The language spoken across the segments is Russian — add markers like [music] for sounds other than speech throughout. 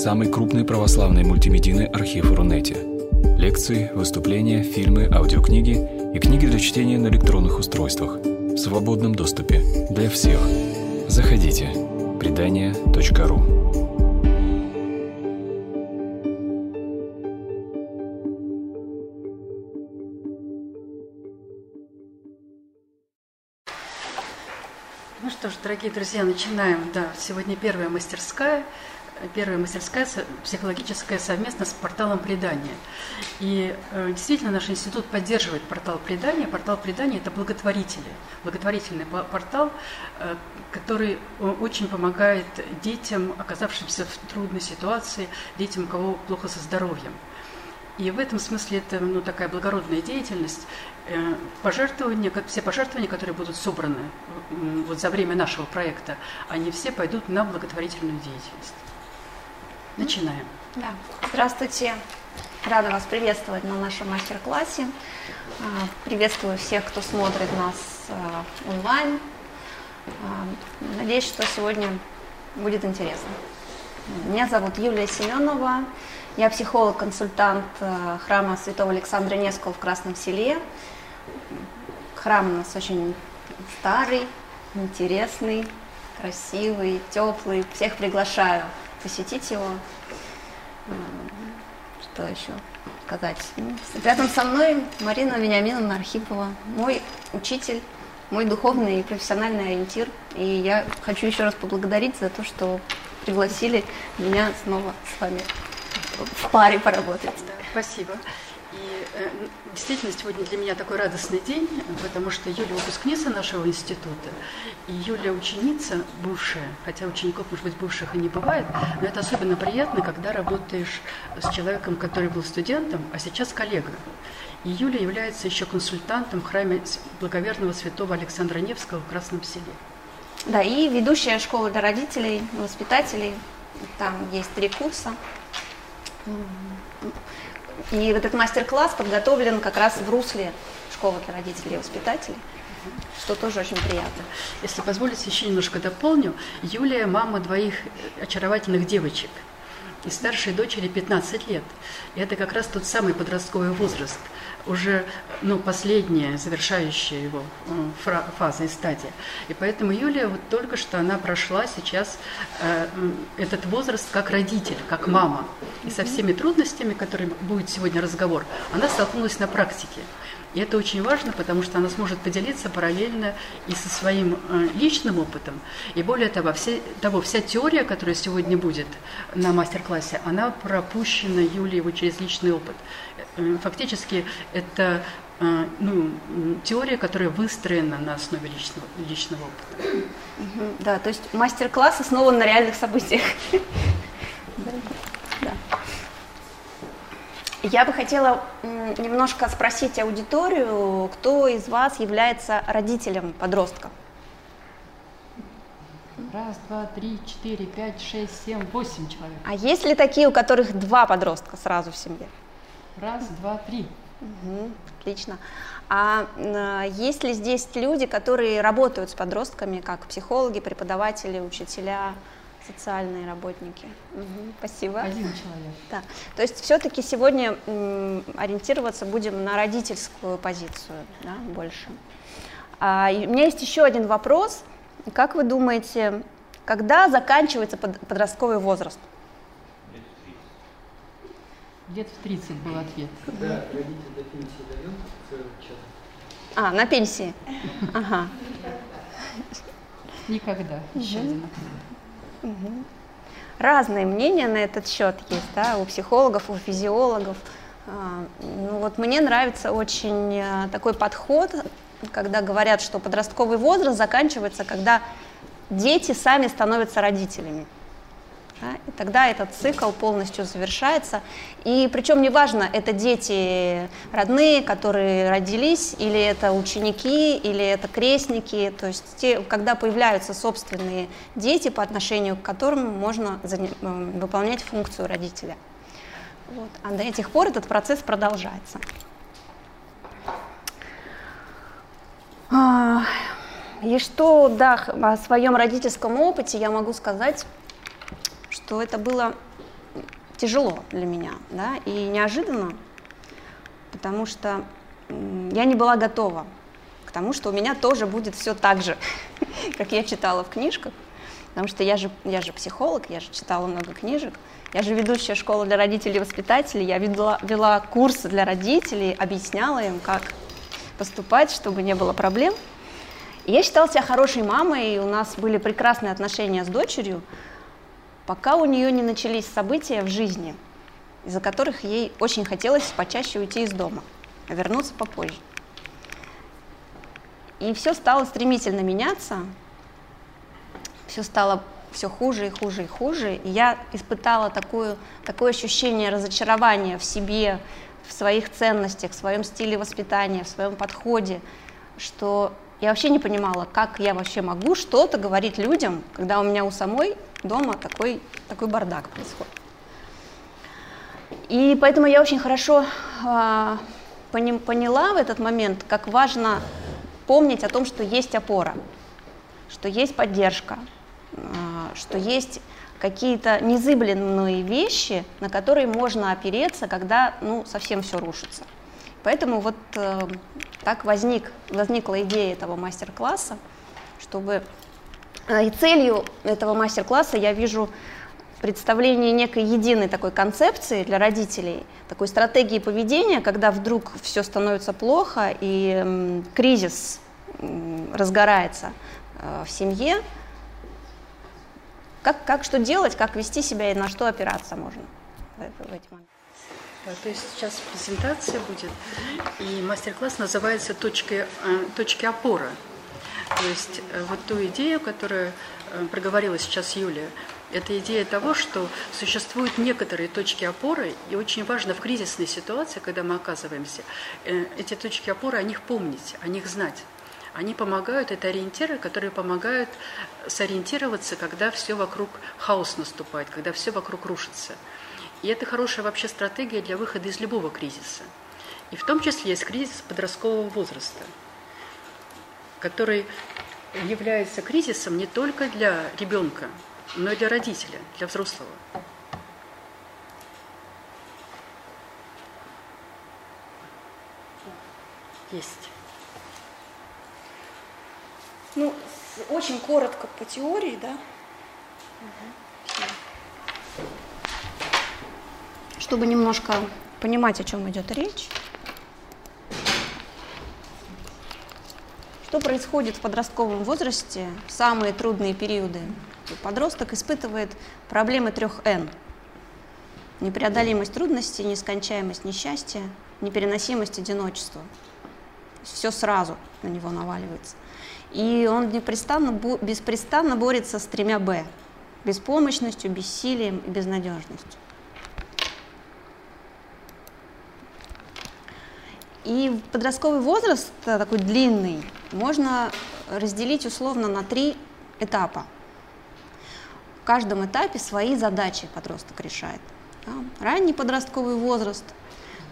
самый крупный православный мультимедийный архив Рунете. Лекции, выступления, фильмы, аудиокниги и книги для чтения на электронных устройствах в свободном доступе для всех. Заходите. Предания.ру Ну что ж, дорогие друзья, начинаем. Да, сегодня первая мастерская – первая мастерская психологическая совместно с порталом предания. И э, действительно наш институт поддерживает портал предания. Портал предания – это благотворители, благотворительный портал, э, который э, очень помогает детям, оказавшимся в трудной ситуации, детям, у кого плохо со здоровьем. И в этом смысле это ну, такая благородная деятельность. Пожертвования, все пожертвования, которые будут собраны вот за время нашего проекта, они все пойдут на благотворительную деятельность. Начинаем. Да. Здравствуйте. Рада вас приветствовать на нашем мастер-классе. А, приветствую всех, кто смотрит нас а, онлайн. А, надеюсь, что сегодня будет интересно. Меня зовут Юлия Семенова. Я психолог-консультант храма Святого Александра Невского в Красном Селе. Храм у нас очень старый, интересный, красивый, теплый. Всех приглашаю посетить его. Что еще сказать? Рядом со мной Марина Вениаминовна Архипова, мой учитель, мой духовный и профессиональный ориентир. И я хочу еще раз поблагодарить за то, что пригласили меня снова с вами в паре поработать. Спасибо. И э, действительно, сегодня для меня такой радостный день, потому что Юля выпускница нашего института, и Юля ученица бывшая, хотя учеников, может быть, бывших и не бывает, но это особенно приятно, когда работаешь с человеком, который был студентом, а сейчас коллега. И Юля является еще консультантом в храме благоверного святого Александра Невского в Красном селе. Да, и ведущая школа для родителей, воспитателей. Там есть три курса. И вот этот мастер-класс подготовлен как раз в русле школы для родителей и воспитателей что тоже очень приятно. Если позволите, еще немножко дополню. Юлия – мама двоих очаровательных девочек. И старшей дочери 15 лет. И это как раз тот самый подростковый возраст, уже ну, последняя, завершающая его э, фаза и стадия. И поэтому Юлия вот только что она прошла сейчас э, этот возраст как родитель, как мама. И со всеми трудностями, которыми будет сегодня разговор, она столкнулась на практике. И это очень важно, потому что она сможет поделиться параллельно и со своим э, личным опытом. И более того, все, того, вся теория, которая сегодня будет на мастер-классе, она пропущена Юлией вот через личный опыт. Э, фактически это э, ну, теория, которая выстроена на основе личного, личного опыта. Да, то есть мастер-класс основан на реальных событиях. Я бы хотела немножко спросить аудиторию, кто из вас является родителем подростка? Раз, два, три, четыре, пять, шесть, семь, восемь человек. А есть ли такие, у которых два подростка сразу в семье? Раз, два, три. Угу, отлично. А есть ли здесь люди, которые работают с подростками, как психологи, преподаватели, учителя? Социальные работники. Угу, спасибо. Один человек. [laughs] Да. То есть все-таки сегодня м, ориентироваться будем на родительскую позицию да, больше. А, у меня есть еще один вопрос. Как вы думаете, когда заканчивается под, подростковый возраст? Лет в 30 был ответ. Когда родитель до пенсии дает А, на пенсии. Ага. Никогда. Еще один ответ. Разные мнения на этот счет есть, да, у психологов, у физиологов. А, ну вот мне нравится очень э, такой подход, когда говорят, что подростковый возраст заканчивается, когда дети сами становятся родителями. Да? И тогда этот цикл полностью завершается. И причем неважно, это дети родные, которые родились, или это ученики, или это крестники, то есть те, когда появляются собственные дети, по отношению к которым можно выполнять функцию родителя. Вот. А до этих пор этот процесс продолжается. А, и что, да, о своем родительском опыте я могу сказать что это было тяжело для меня, да, и неожиданно, потому что я не была готова к тому, что у меня тоже будет все так же, [laughs] как я читала в книжках, потому что я же, я же психолог, я же читала много книжек, я же ведущая школы для родителей и воспитателей, я вела, вела курсы для родителей, объясняла им, как поступать, чтобы не было проблем. И я считала себя хорошей мамой, и у нас были прекрасные отношения с дочерью, пока у нее не начались события в жизни, из-за которых ей очень хотелось почаще уйти из дома, а вернуться попозже. И все стало стремительно меняться, все стало все хуже и хуже и хуже. И я испытала такую, такое ощущение разочарования в себе, в своих ценностях, в своем стиле воспитания, в своем подходе, что я вообще не понимала, как я вообще могу что-то говорить людям, когда у меня у самой дома такой, такой бардак происходит. И поэтому я очень хорошо э, поняла в этот момент, как важно помнить о том, что есть опора, что есть поддержка, э, что есть какие-то незыблемые вещи, на которые можно опереться, когда ну, совсем все рушится. Поэтому вот э, так возник, возникла идея этого мастер-класса, чтобы и целью этого мастер-класса я вижу представление некой единой такой концепции для родителей, такой стратегии поведения, когда вдруг все становится плохо и кризис разгорается э, в семье, как, как что делать, как вести себя и на что опираться можно в, в эти моменты. То есть сейчас презентация будет, и мастер-класс называется «Точки, точки опоры». То есть э, вот ту идею, которую э, проговорила сейчас Юлия, это идея того, что существуют некоторые точки опоры, и очень важно в кризисной ситуации, когда мы оказываемся, эти точки опоры, о них помнить, о них знать. Они помогают, это ориентиры, которые помогают сориентироваться, когда все вокруг хаос наступает, когда все вокруг рушится. И это хорошая вообще стратегия для выхода из любого кризиса. И в том числе есть кризис подросткового возраста, который является кризисом не только для ребенка, но и для родителя, для взрослого. Есть. Ну, очень коротко по теории, да. Угу чтобы немножко понимать, о чем идет речь. Что происходит в подростковом возрасте самые трудные периоды? Подросток испытывает проблемы трех Н. Непреодолимость трудностей, нескончаемость несчастья, непереносимость одиночества. Все сразу на него наваливается. И он непрестанно, беспрестанно борется с тремя «Б» – беспомощностью, бессилием и безнадежностью. И подростковый возраст э, такой длинный можно разделить условно на три этапа. В каждом этапе свои задачи подросток решает. Да? Ранний подростковый возраст,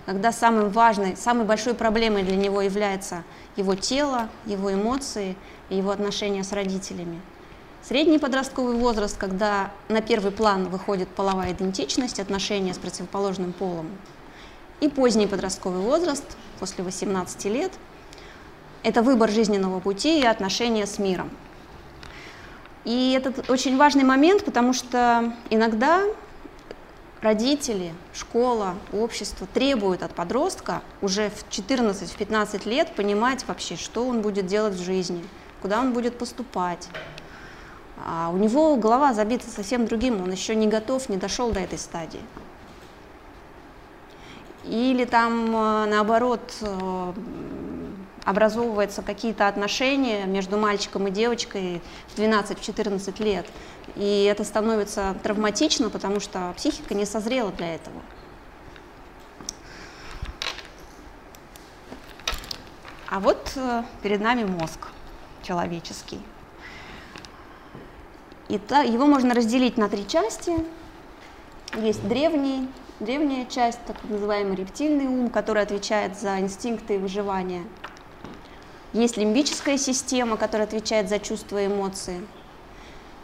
когда самой важной, самой большой проблемой для него является его тело, его эмоции и его отношения с родителями. Средний подростковый возраст, когда на первый план выходит половая идентичность, отношения с противоположным полом. И поздний подростковый возраст, после 18 лет, это выбор жизненного пути и отношения с миром. И это очень важный момент, потому что иногда родители, школа, общество требуют от подростка уже в 14-15 лет понимать вообще, что он будет делать в жизни, куда он будет поступать. А у него голова забита совсем другим, он еще не готов, не дошел до этой стадии. Или там, э, наоборот, э, образовываются какие-то отношения между мальчиком и девочкой в 12-14 лет. И это становится травматично, потому что психика не созрела для этого. А вот э, перед нами мозг человеческий. И его можно разделить на три части. Есть древний, древняя часть, так называемый рептильный ум, который отвечает за инстинкты и выживание. Есть лимбическая система, которая отвечает за чувства и эмоции.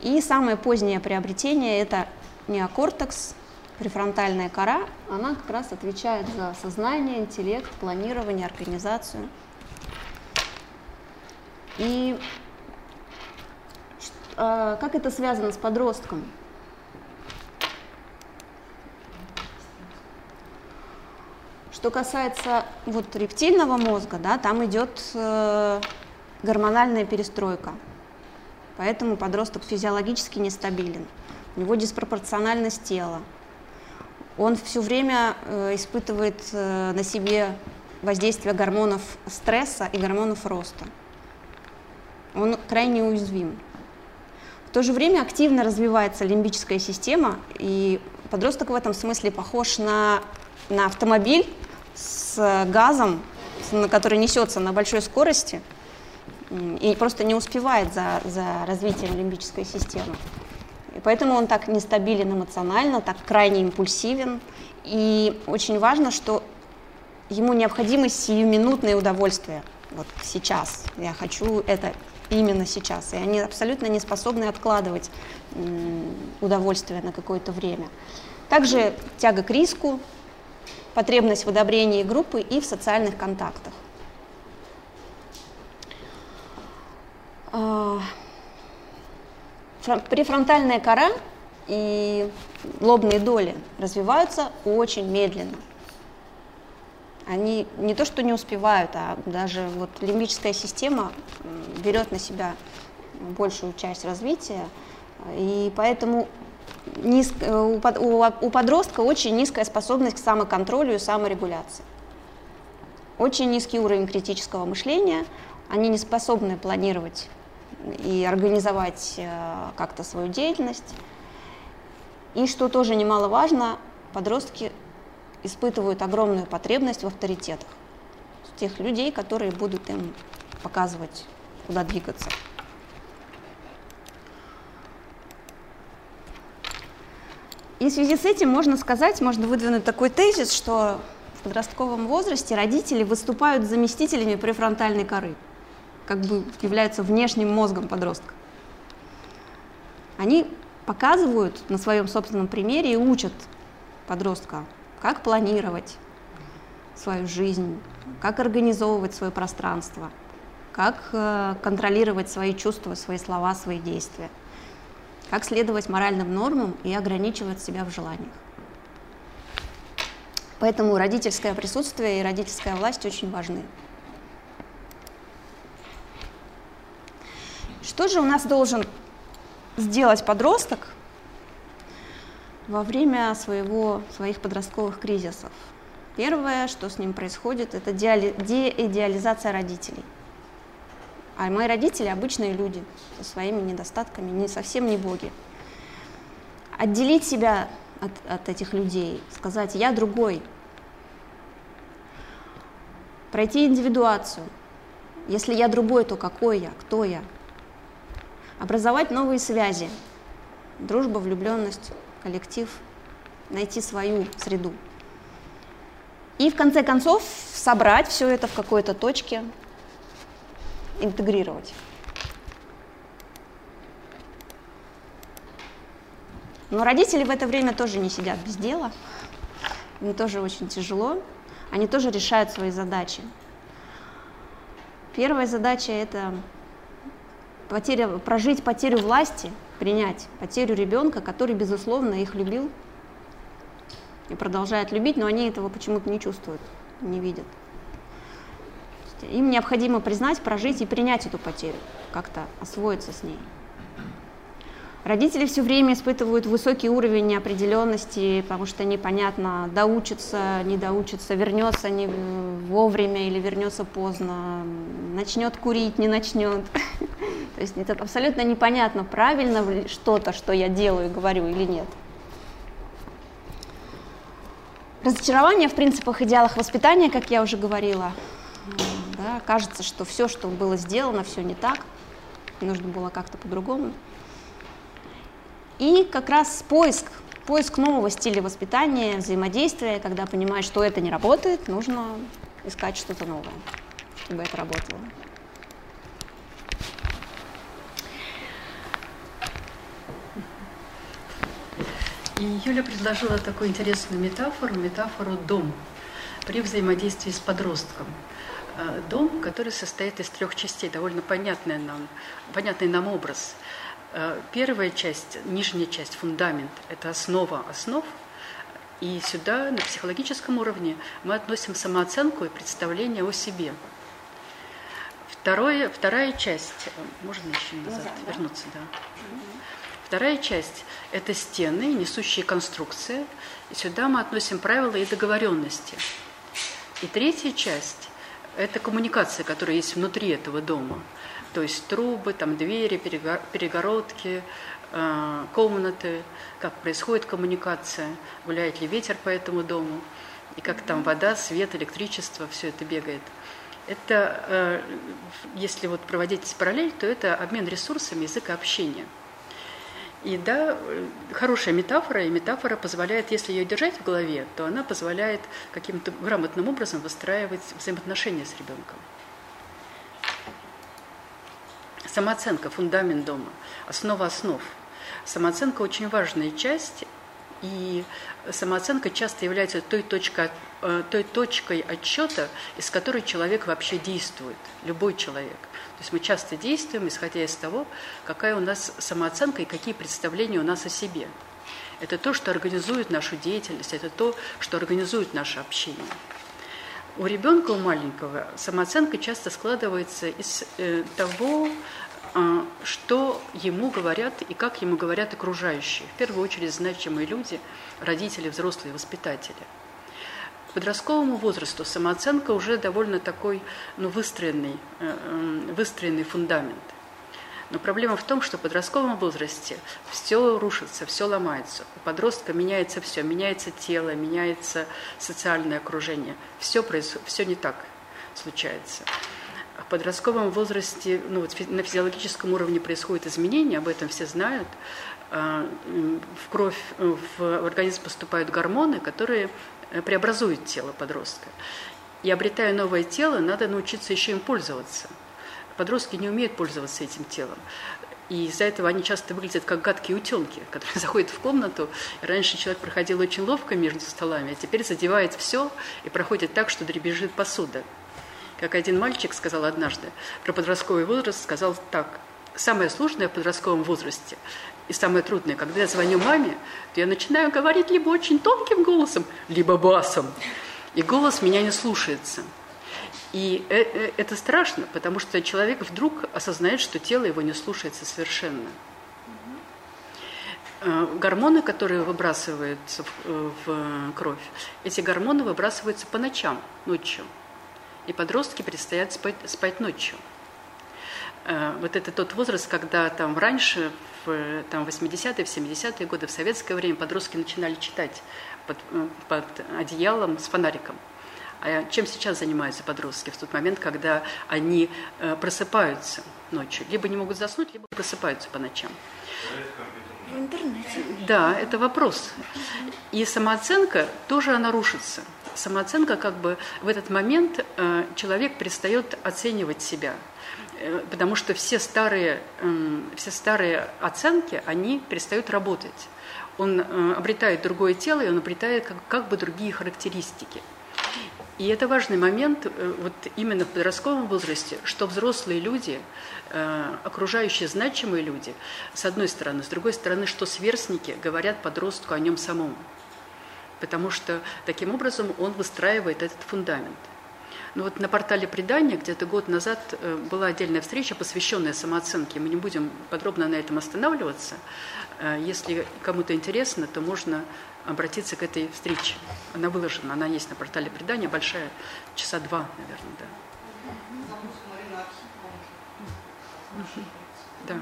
И самое позднее приобретение – это неокортекс, префронтальная кора, она как раз отвечает за сознание, интеллект, планирование, организацию. И э, как это связано с подростком? Что касается вот рептильного мозга, да, там идет э, гормональная перестройка. Поэтому подросток физиологически нестабилен. У него диспропорциональность тела. Он все время э, испытывает э, на себе воздействие гормонов стресса и гормонов роста. Он крайне уязвим. В то же время активно развивается лимбическая система, и подросток в этом смысле похож на, на автомобиль с газом, на который несется на большой скорости – и просто не успевает за, за развитием лимбической системы. И поэтому он так нестабилен эмоционально, так крайне импульсивен. И очень важно, что ему необходимо сиюминутное удовольствие. Вот сейчас. Я хочу это именно сейчас. И они абсолютно не способны откладывать удовольствие на какое-то время. Также тяга к риску, потребность в одобрении группы и в социальных контактах. А, префронтальная кора и лобные доли развиваются очень медленно. Они не то что не успевают, а даже вот лимбическая система берет на себя большую часть развития, и поэтому низ, у, у подростка очень низкая способность к самоконтролю и саморегуляции. Очень низкий уровень критического мышления, они не способны планировать и организовать э, как-то свою деятельность. И что тоже немаловажно, подростки испытывают огромную потребность в авторитетах, тех людей, которые будут им показывать, куда двигаться. И в связи с этим можно сказать, можно выдвинуть такой тезис, что в подростковом возрасте родители выступают заместителями префронтальной коры как бы являются внешним мозгом подростка. Они показывают на своем собственном примере и учат подростка, как планировать свою жизнь, как организовывать свое пространство, как э, контролировать свои чувства, свои слова, свои действия, как следовать моральным нормам и ограничивать себя в желаниях. Поэтому родительское присутствие и родительская власть очень важны. Что же у нас должен сделать подросток во время своего, своих подростковых кризисов? Первое, что с ним происходит, это деидеализация родителей. А мои родители обычные люди со своими недостатками, не совсем не боги. Отделить себя от, от этих людей, сказать «я другой», пройти индивидуацию. Если я другой, то какой я, кто я – образовать новые связи, дружба, влюбленность, коллектив, найти свою среду. И в конце концов собрать все это в какой-то точке, интегрировать. Но родители в это время тоже не сидят без дела, им тоже очень тяжело, они тоже решают свои задачи. Первая задача – это потеря, прожить потерю власти, принять потерю ребенка, который, безусловно, их любил и продолжает любить, но они этого почему-то не чувствуют, не видят. Им необходимо признать, прожить и принять эту потерю, как-то освоиться с ней. Родители все время испытывают высокий уровень неопределенности, потому что непонятно, доучится, не доучится, вернется не вовремя или вернется поздно, начнет курить, не начнет. [laughs] То есть это абсолютно непонятно, правильно что-то, что я делаю, говорю или нет. Разочарование в принципах, идеалах воспитания, как я уже говорила. Кажется, что все, что было сделано, все не так, нужно было как-то по-другому. И как раз поиск, поиск нового стиля воспитания, взаимодействия, когда понимаешь, что это не работает, нужно искать что-то новое, чтобы это работало. И Юля предложила такую интересную метафору, метафору «дом» при взаимодействии с подростком. Э, дом, который состоит из трех частей, довольно понятный нам, понятный нам образ. Э, первая часть, нижняя часть, фундамент – это основа основ, и сюда на психологическом уровне мы относим самооценку и представление о себе. Второе, вторая часть, э, можно еще назад, назад вернуться, да. Вторая часть – это стены, несущие конструкции. И сюда мы относим правила и договоренности. И третья часть – это коммуникация, которая есть внутри этого дома. То есть трубы, там двери, перегородки, э, комнаты, как происходит коммуникация, гуляет ли ветер по этому дому, и как там вода, свет, электричество, все это бегает. Это, э, если вот проводить параллель, то это обмен ресурсами языка общения – и да, хорошая метафора, и метафора позволяет, если ее держать в голове, то она позволяет каким-то грамотным образом выстраивать взаимоотношения с ребенком. Самооценка – фундамент дома, основа основ. Самооценка – очень важная часть, и самооценка часто является той точкой, э, той точкой отчета, из которой человек вообще действует, любой человек. То есть мы часто действуем, исходя из того, какая у нас самооценка и какие представления у нас о себе. Это то, что организует нашу деятельность, это то, что организует наше общение. У ребенка, у маленького, самооценка часто складывается из э, того, а, что ему говорят и как ему говорят окружающие. В первую очередь значимые люди, родители, взрослые, воспитатели. Подростковому возрасту самооценка уже довольно такой ну, выстроенный, э, выстроенный фундамент. Но проблема в том, что в подростковом возрасте все рушится, все ломается. У подростка меняется все, меняется тело, меняется социальное окружение. Все, происходит, все не так случается в подростковом возрасте ну, вот на физиологическом уровне происходят изменения, об этом все знают. А, в кровь, в организм поступают гормоны, которые э, преобразуют тело подростка. И обретая новое тело, надо научиться еще им пользоваться. Подростки не умеют пользоваться этим телом. И из-за этого они часто выглядят как гадкие утенки, которые [laughs] заходят в комнату. Раньше человек проходил очень ловко между столами, а теперь задевает все и проходит так, что дребезжит посуда. Как один мальчик сказал однажды про подростковый возраст, сказал так. Самое сложное в подростковом возрасте и самое трудное, когда я звоню маме, то я начинаю говорить либо очень тонким голосом, либо басом. И голос меня не слушается. И э, э, это страшно, потому что человек вдруг осознает, что тело его не слушается совершенно. Э, гормоны, которые выбрасываются в кровь, эти гормоны выбрасываются по ночам, ночью и подростки предстоят спать, спать ночью. Вот это тот возраст, когда там раньше, в там, 80-е, в 70-е годы, в советское время подростки начинали читать под, э, под одеялом с фонариком. А чем сейчас занимаются подростки в тот момент, когда они э, просыпаются ночью? Либо не могут заснуть, либо просыпаются по ночам. В интернете. Да, это вопрос. И самооценка тоже она рушится самооценка как бы в этот момент э, человек перестает оценивать себя, э, потому что все старые, э, все старые оценки, они перестают работать. Он э, обретает другое тело, и он обретает как, как бы другие характеристики. И это важный момент э, вот именно в подростковом возрасте, что взрослые люди, э, окружающие значимые люди, с одной стороны, с другой стороны, что сверстники говорят подростку о нем самом потому что таким образом он выстраивает этот фундамент. Ну вот на портале предания где-то год назад э, была отдельная встреча, посвященная самооценке. Мы не будем подробно на этом останавливаться. Э, если кому-то интересно, то можно обратиться к этой встрече. Она выложена, она есть на портале предания, большая, часа два, наверное, да. Да.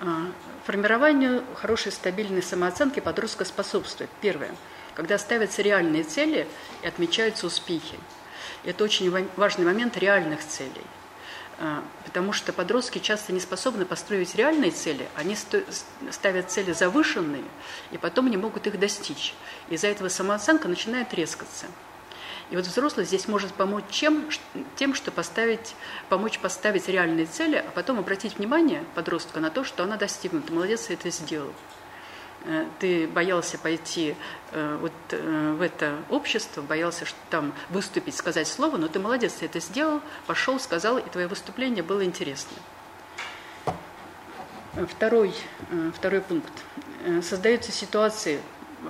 А, формированию хорошей стабильной самооценки подростка способствует. Первое. Когда ставятся реальные цели и отмечаются успехи. Это очень важный момент реальных целей. А, потому что подростки часто не способны построить реальные цели, они ставят цели завышенные, и потом не могут их достичь. Из-за этого самооценка начинает трескаться. И вот взрослый здесь может помочь чем? тем, что поставить, помочь поставить реальные цели, а потом обратить внимание подростка на то, что она достигнута. Молодец, это сделал. Э, ты боялся пойти э, вот в это общество, боялся что там выступить, сказать слово, но ты молодец, ты это сделал, пошел, сказал, и твое выступление было интересно. Второй, второй пункт. Создаются ситуации,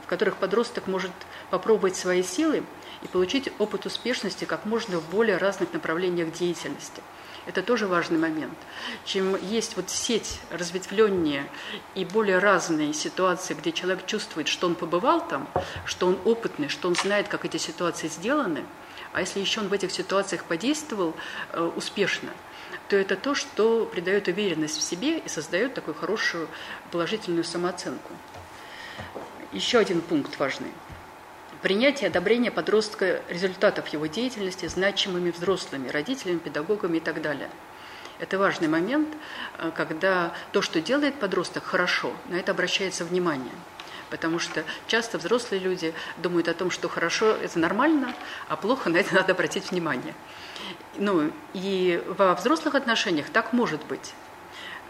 в которых подросток может попробовать свои силы и получить опыт успешности как можно в более разных направлениях деятельности. Это тоже важный момент. Чем есть вот сеть разветвленнее и более разные ситуации, где человек чувствует, что он побывал там, что он опытный, что он знает, как эти ситуации сделаны, а если еще он в этих ситуациях подействовал э, успешно, то это то, что придает уверенность в себе и создает такую хорошую положительную самооценку. Еще один пункт важный – принятие и одобрение подростка результатов его деятельности значимыми взрослыми, родителями, педагогами и так далее. Это важный момент, э, когда то, что делает подросток, хорошо, на это обращается внимание. Потому что часто взрослые люди думают о том, что хорошо – это нормально, а плохо – на это надо обратить внимание. Ну, и во взрослых отношениях так может быть.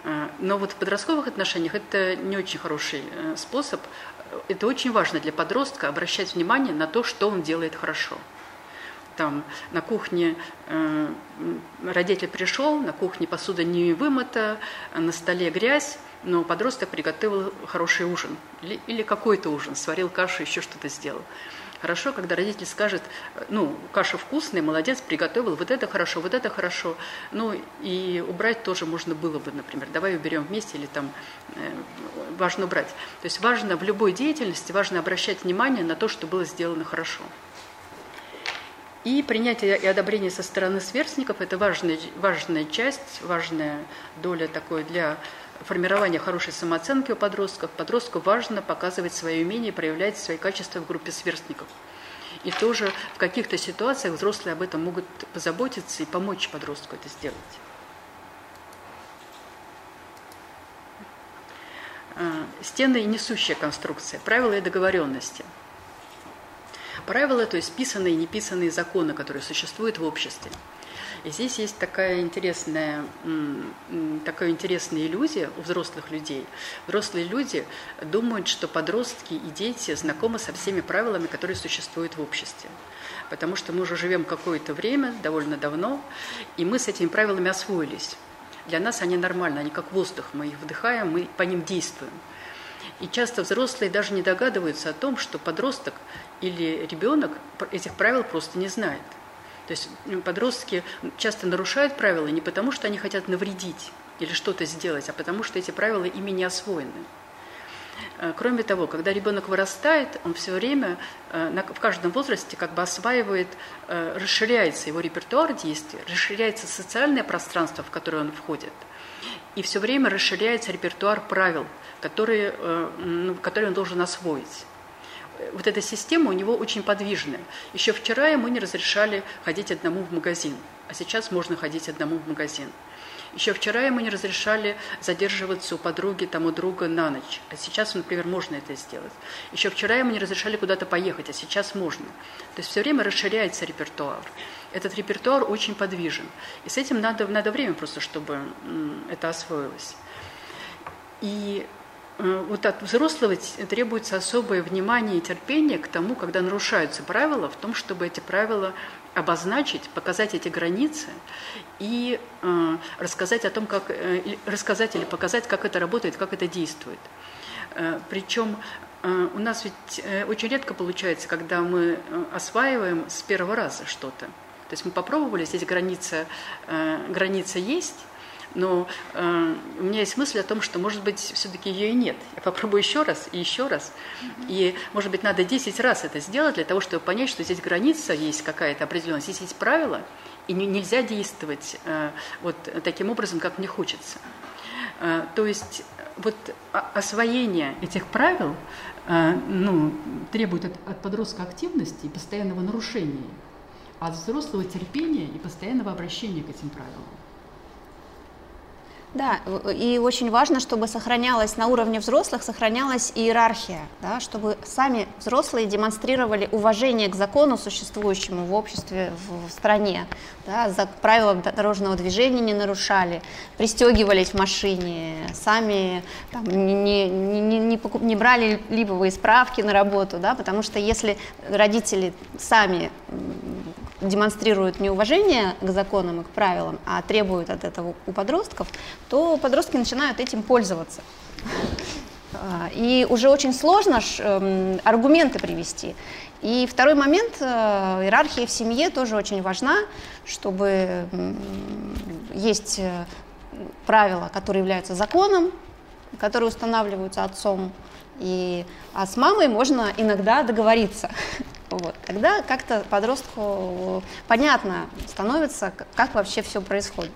Э, но вот в подростковых отношениях это не очень хороший э, способ это очень важно для подростка обращать внимание на то, что он делает хорошо. Там на кухне э, родитель пришел, на кухне посуда не вымыта, на столе грязь, но подросток приготовил хороший ужин или, или какой-то ужин, сварил кашу, еще что-то сделал. Хорошо, когда родитель скажет, ну, каша вкусная, молодец, приготовил, вот это хорошо, вот это хорошо. Ну, и убрать тоже можно было бы, например, давай уберем вместе или там э, важно убрать. То есть важно в любой деятельности, важно обращать внимание на то, что было сделано хорошо. И принятие и одобрение со стороны сверстников – это важная, важная часть, важная доля такой для формирования хорошей самооценки у подростков. Подростку важно показывать свои умения и проявлять свои качества в группе сверстников. И тоже в каких-то ситуациях взрослые об этом могут позаботиться и помочь подростку это сделать. А, стены и несущая конструкция, правила и договоренности. Правила, то есть писанные и неписанные законы, которые существуют в обществе. И здесь есть такая интересная, такая интересная иллюзия у взрослых людей. Взрослые люди думают, что подростки и дети знакомы со всеми правилами, которые существуют в обществе. Потому что мы уже живем какое-то время, довольно давно, и мы с этими правилами освоились. Для нас они нормальны, они как воздух, мы их вдыхаем, мы по ним действуем. И часто взрослые даже не догадываются о том, что подросток или ребенок этих правил просто не знает. То есть подростки часто нарушают правила не потому, что они хотят навредить или что-то сделать, а потому что эти правила ими не освоены. Э, кроме того, когда ребенок вырастает, он все время э, в каждом возрасте как бы осваивает, э, расширяется его репертуар действий, расширяется социальное пространство, в которое он входит, и все время расширяется репертуар правил, которые, ну, которые он должен освоить вот эта система у него очень подвижная. Еще вчера ему не разрешали ходить одному в магазин, а сейчас можно ходить одному в магазин. Еще вчера ему не разрешали задерживаться у подруги, там, у друга на ночь. А сейчас, например, можно это сделать. Еще вчера ему не разрешали куда-то поехать, а сейчас можно. То есть все время расширяется репертуар. Этот репертуар очень подвижен. И с этим надо, надо время просто, чтобы это освоилось. И вот от взрослого требуется особое внимание и терпение к тому, когда нарушаются правила, в том, чтобы эти правила обозначить, показать эти границы и э, рассказать о том, как э, рассказать или показать, как это работает, как это действует. Э, причем э, у нас ведь э, очень редко получается, когда мы э, осваиваем с первого раза что-то. То есть мы попробовали, здесь граница, э, граница есть, но э, у меня есть мысль о том, что, может быть, все-таки ее и нет. Я попробую еще раз и еще раз. И, может быть, надо 10 раз это сделать для того, чтобы понять, что здесь граница есть какая-то определенная, здесь есть правила, и не, нельзя действовать э, вот таким образом, как мне хочется. Э, то есть вот освоение этих правил э, ну, требует от, от подростка активности и постоянного нарушения, а от взрослого терпения и постоянного обращения к этим правилам. Да, и очень важно, чтобы сохранялась на уровне взрослых, сохранялась иерархия, да, чтобы сами взрослые демонстрировали уважение к закону, существующему в обществе, в, в стране, да, за правила дорожного движения не нарушали, пристегивались в машине, сами там, не, не, не, не, покуп, не брали липовые справки на работу, да, потому что если родители сами демонстрируют неуважение к законам и к правилам, а требуют от этого у подростков, то подростки начинают этим пользоваться. А, и уже очень сложно эм, аргументы привести. И второй момент, э, иерархия в семье тоже очень важна, чтобы есть э, правила, которые являются законом, которые устанавливаются отцом, и, а с мамой можно иногда договориться. [laughs] Вот. Тогда как-то подростку понятно становится, как вообще все происходит.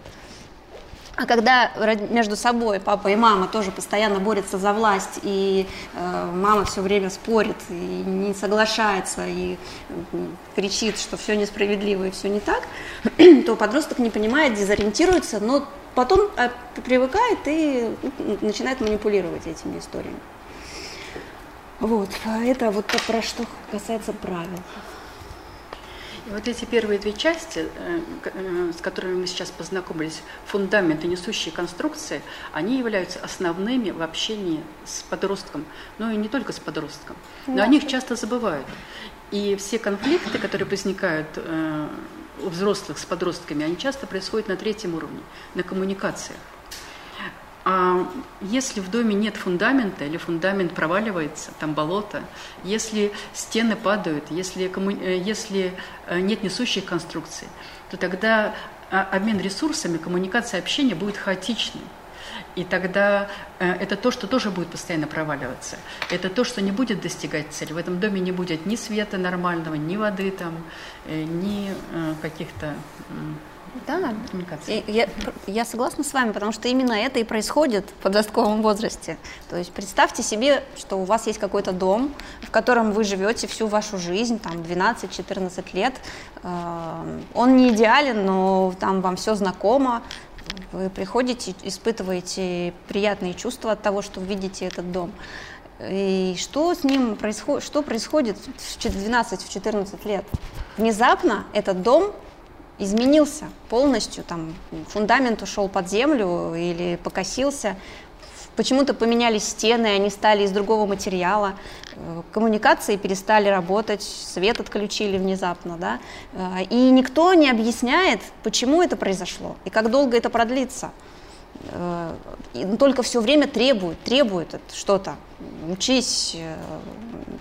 А когда между собой папа и мама тоже постоянно борются за власть, и э, мама все время спорит и не соглашается, и кричит, что все несправедливо и все не так, [clears throat] то подросток не понимает, дезориентируется, но потом э, привыкает и начинает манипулировать этими историями. Вот, это вот про что касается правил. И вот эти первые две части, э, э, с которыми мы сейчас познакомились, фундамент и несущие конструкции, они являются основными в общении с подростком, но и не только с подростком. Но да. о них часто забывают. И все конфликты, которые возникают э, у взрослых с подростками, они часто происходят на третьем уровне, на коммуникациях. А если в доме нет фундамента или фундамент проваливается, там болото, если стены падают, если, комму... Э, если э, нет несущих конструкций, то тогда а, обмен ресурсами, коммуникация, общение будет хаотичным. И тогда э, это то, что тоже будет постоянно проваливаться. Это то, что не будет достигать цели. В этом доме не будет ни света нормального, ни воды там, ни каких-то да, коммуникации. Я, я согласна с вами, потому что именно это и происходит в подростковом возрасте. То есть представьте себе, что у вас есть какой-то дом, в котором вы живете всю вашу жизнь, там 12-14 лет. Э, он не идеален, но там вам все знакомо. Вы приходите, испытываете приятные чувства от того, что видите этот дом. И что с ним происходит, что происходит в 12-14 лет? Внезапно этот дом изменился полностью, там фундамент ушел под землю или покосился, почему-то поменялись стены, они стали из другого материала, э, коммуникации перестали работать, свет отключили внезапно, да, э, и никто не объясняет, почему это произошло и как долго это продлится. Э, только все время требует, требует что-то. Учись,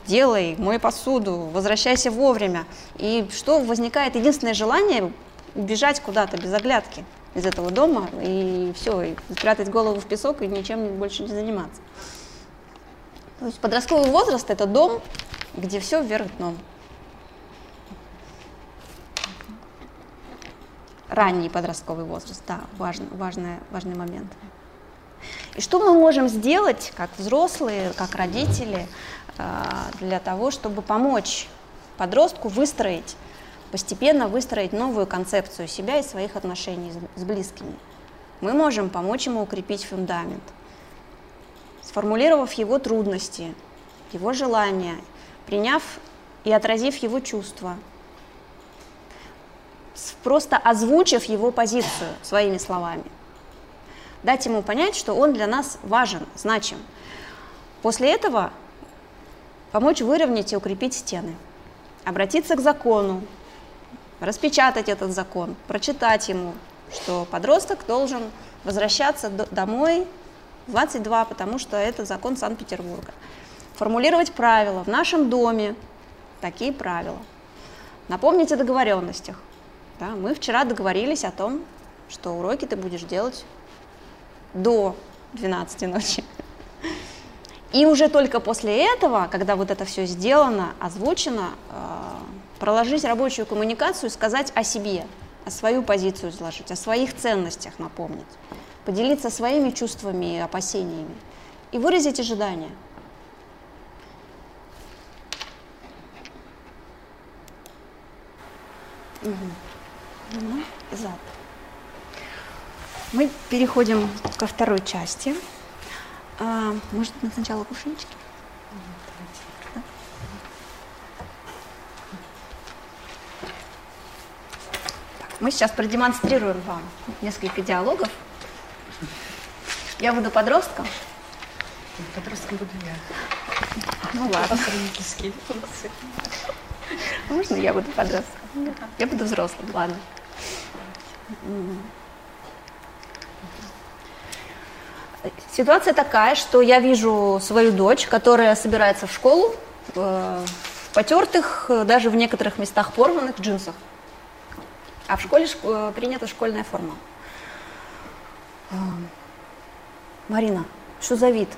делай, мой посуду, возвращайся вовремя. И что возникает? Единственное желание убежать куда-то без оглядки из этого дома и все, и спрятать голову в песок и ничем больше не заниматься. То есть подростковый возраст – это дом, где все вверх дном. Ранний подростковый возраст, да, важный, важный, важный момент. И что мы можем сделать, как взрослые, как родители, а, для того, чтобы помочь подростку выстроить постепенно выстроить новую концепцию себя и своих отношений с близкими. Мы можем помочь ему укрепить фундамент, сформулировав его трудности, его желания, приняв и отразив его чувства, просто озвучив его позицию своими словами. Дать ему понять, что он для нас важен, значим. После этого помочь выровнять и укрепить стены, обратиться к закону, распечатать этот закон, прочитать ему, что подросток должен возвращаться домой в 22, потому что это закон Санкт-Петербурга. Формулировать правила в нашем доме, такие правила. Напомнить о договоренностях. Да, мы вчера договорились о том, что уроки ты будешь делать до 12 ночи. И уже только после этого, когда вот это все сделано, озвучено, а, проложить рабочую коммуникацию, сказать о себе, о свою позицию изложить, о своих ценностях напомнить, поделиться своими чувствами и опасениями и выразить ожидания. Угу. Мы переходим ко второй части. А, может, мы сначала кувшинчики? Да? Так, мы сейчас продемонстрируем вам несколько диалогов. Я буду подростком. Подростком буду я. Ну ладно. Можно я буду подростком? Я буду взрослым, ладно. Ситуация такая, что я вижу свою дочь, которая собирается в школу э, в потертых, э, даже в некоторых местах порванных джинсах. А в школе шк- э, принята школьная форма. А, Марина, что за вид?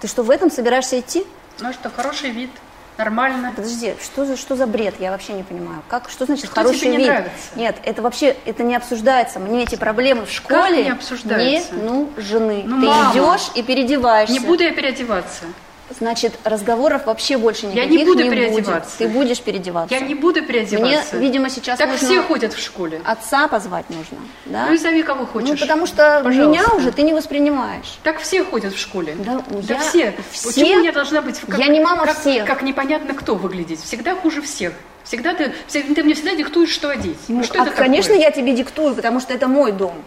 Ты что, в этом собираешься идти? Ну что, хороший вид, нормально. Подожди, что за, что за бред? Я вообще не понимаю. Как, что значит Что хороший тебе не вид? нравится? Нет, это вообще это не обсуждается. Мне эти проблемы в школе не обсуждаются? не нужны. Ну, Ты мама, идешь и переодеваешься. Не буду я переодеваться. Значит, разговоров вообще больше Я никаких не буду будет. переодеваться. Ты будешь переодеваться. Я не буду Мне, переодеваться. видимо, сейчас так нужно все ходят в школе. отца позвать нужно. Да? Ну и зови кого хочешь. Ну, потому что Пожалуйста. меня уже ты не воспринимаешь. Так все ходят в школе. Да, я- все. все- Почему я должна быть как, Я не мама как, всех. Как непонятно кто выглядеть. Всегда хуже всех. Всегда ты, ты мне всегда диктуешь, что одеть. Ну, что а, это конечно, такое? я тебе диктую, потому что это мой дом.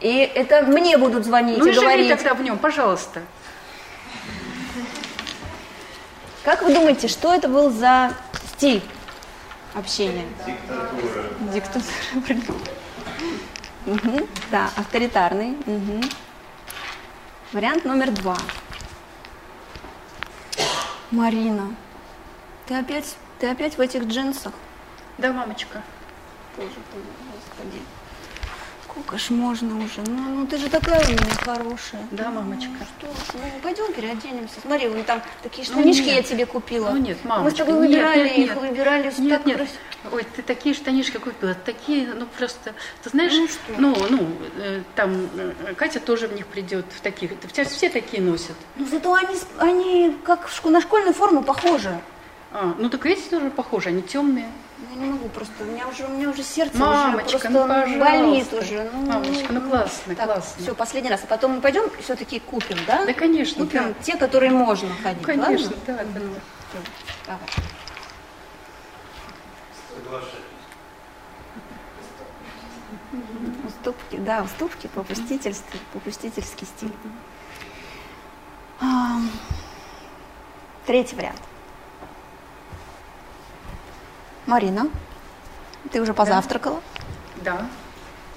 И это мне будут звонить Ну и и говорить. тогда в нем, пожалуйста. Как вы думаете, что это был за стиль общения? Диктатура. Диктатура. Мгм, Да, авторитарный. Мгм. Вариант номер два. Марина, ты опять, ты опять в этих джинсах? Да, мамочка. Боже господи. Сколько ж можно уже? Ну, ну ты же такая у меня хорошая. Да, мамочка. Что ж, ну пойдем переоденемся. Смотри, вон там такие Ну, штанишки нет. я тебе купила. Ну нет, Мы с мамочка. тобой нет, выбирали нет, их, нет. выбирали Нет, так нет. красиво. Ой, ты такие штанишки купила, такие, ну просто, ты знаешь, Ну, что? ну, ну, э, там э, Катя тоже в них придет, в таких, сейчас все такие носят. Ну зато они, они как на школьную форму похожи. А, ну так эти тоже похожи, они темные. Я не могу просто, у меня уже, у меня уже сердце Мамочка, уже ну, просто болит пожалуйста. уже. Мамочка, ну, классно, классно. Все, последний раз. А потом мы пойдем все-таки купим, да? Да, конечно, Купим да. те, которые можно ходить, Конечно, ладно? да, да. Всё, давай. Уступки, да, уступки, попустительство, попустительский стиль. Третий вариант. Марина, ты уже позавтракала? Да,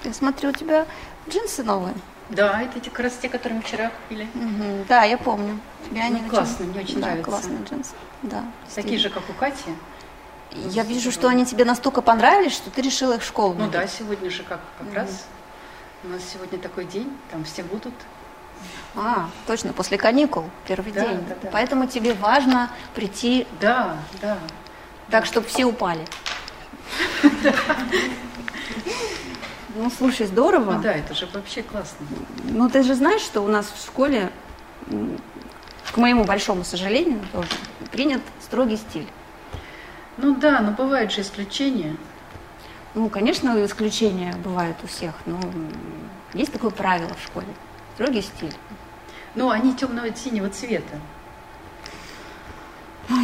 Я смотрю, у тебя джинсы новые. да, это те, как раз те, которые мы вчера купили. Мгм, Да, я помню. Тебе они Ну, очень- мне очень да, нравятся. классные джинсы. Да, Такие же, как у Кати. Я вижу, что они тебе настолько понравились, что ты решила их в школу. Ну да, сегодня же как, как раз. У нас сегодня такой день, там все будут. А, точно, после каникул, первый Да, день. да, да. Поэтому тебе важно прийти Да, да. Так, чтобы все упали. Ну, слушай, здорово. Ну да, это же вообще классно. Ну, ты же знаешь, что у нас в школе, к моему большому сожалению, тоже принят строгий стиль. Ну да, но бывают же исключения. Ну, конечно, исключения бывают у всех, но есть такое правило в школе. Строгий стиль. Ну, они темного синего цвета.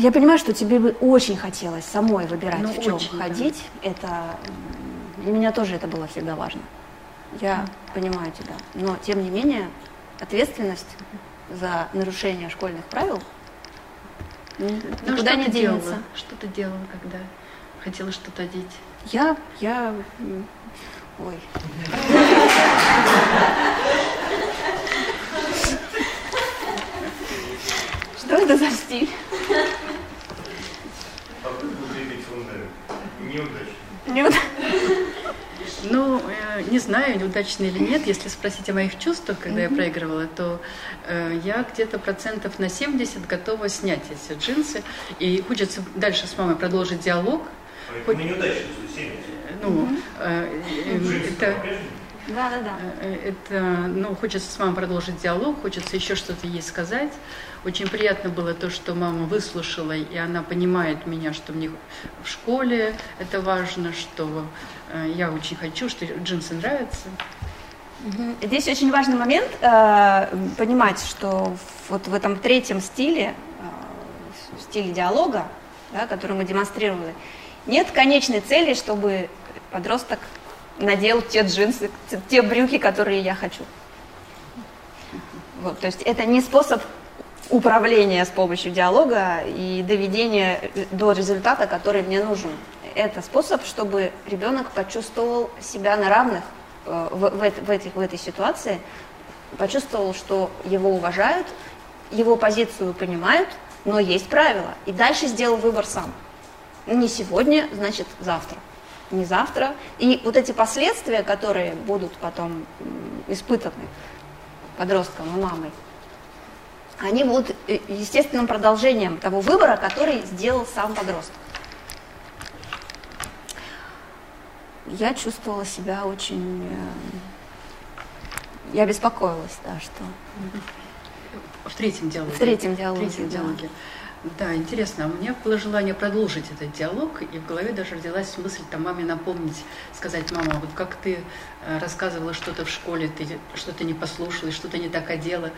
Я понимаю, что тебе бы очень хотелось самой выбирать, Ну, в чем очень, да. ходить. Это м, для меня тоже это было всегда важно. Я понимаю тебя. Но тем не менее, ответственность за нарушение школьных правил Ну, никуда что не денется. делала? Что ты делала, когда хотела что-то одеть? Я, я, ой. [laughs] Что это за стиль? Фундамент. Неудачно. Неуда- Ну, э, не знаю, неудачно или нет. Если спросить о моих чувствах, когда я проигрывала, то э, я где-то процентов на 70 готова снять эти джинсы. И хочется дальше с мамой продолжить диалог. Поэтому неудачно, 70. Ну, э, э, Джинсы это... Да, да, да. Это, ну, хочется с мамой продолжить диалог, хочется еще что-то ей сказать. Очень приятно было то, что мама выслушала, и она понимает меня, что мне в школе это важно, что э, я очень хочу, что джинсы нравятся. Здесь очень важный момент э, понимать, что вот в этом третьем стиле, э, стиле диалога, да, который мы демонстрировали, нет конечной цели, чтобы подросток надел те джинсы, те брюки, которые я хочу. Вот, то есть это не способ управления с помощью диалога и доведения до результата, который мне нужен. Это способ, чтобы ребенок почувствовал себя на равных э, в, в, в, этих, в этой ситуации, почувствовал, что его уважают, его позицию понимают, но есть правила. И дальше сделал выбор сам. Не сегодня, значит завтра. Не завтра. И вот эти последствия, которые будут потом испытаны подростком и мамой, они будут э, естественным продолжением того выбора, который сделал сам подросток. Я чувствовала себя очень... Э, я беспокоилась, да, что... В третьем диалоге. В третьем диалоге, В третьем диалоге. Да, интересно. У меня было желание продолжить этот диалог, и в голове даже родилась мысль там маме напомнить, сказать, мама, вот как ты э, рассказывала что-то в школе, ты что-то не послушалась, что-то не так одела.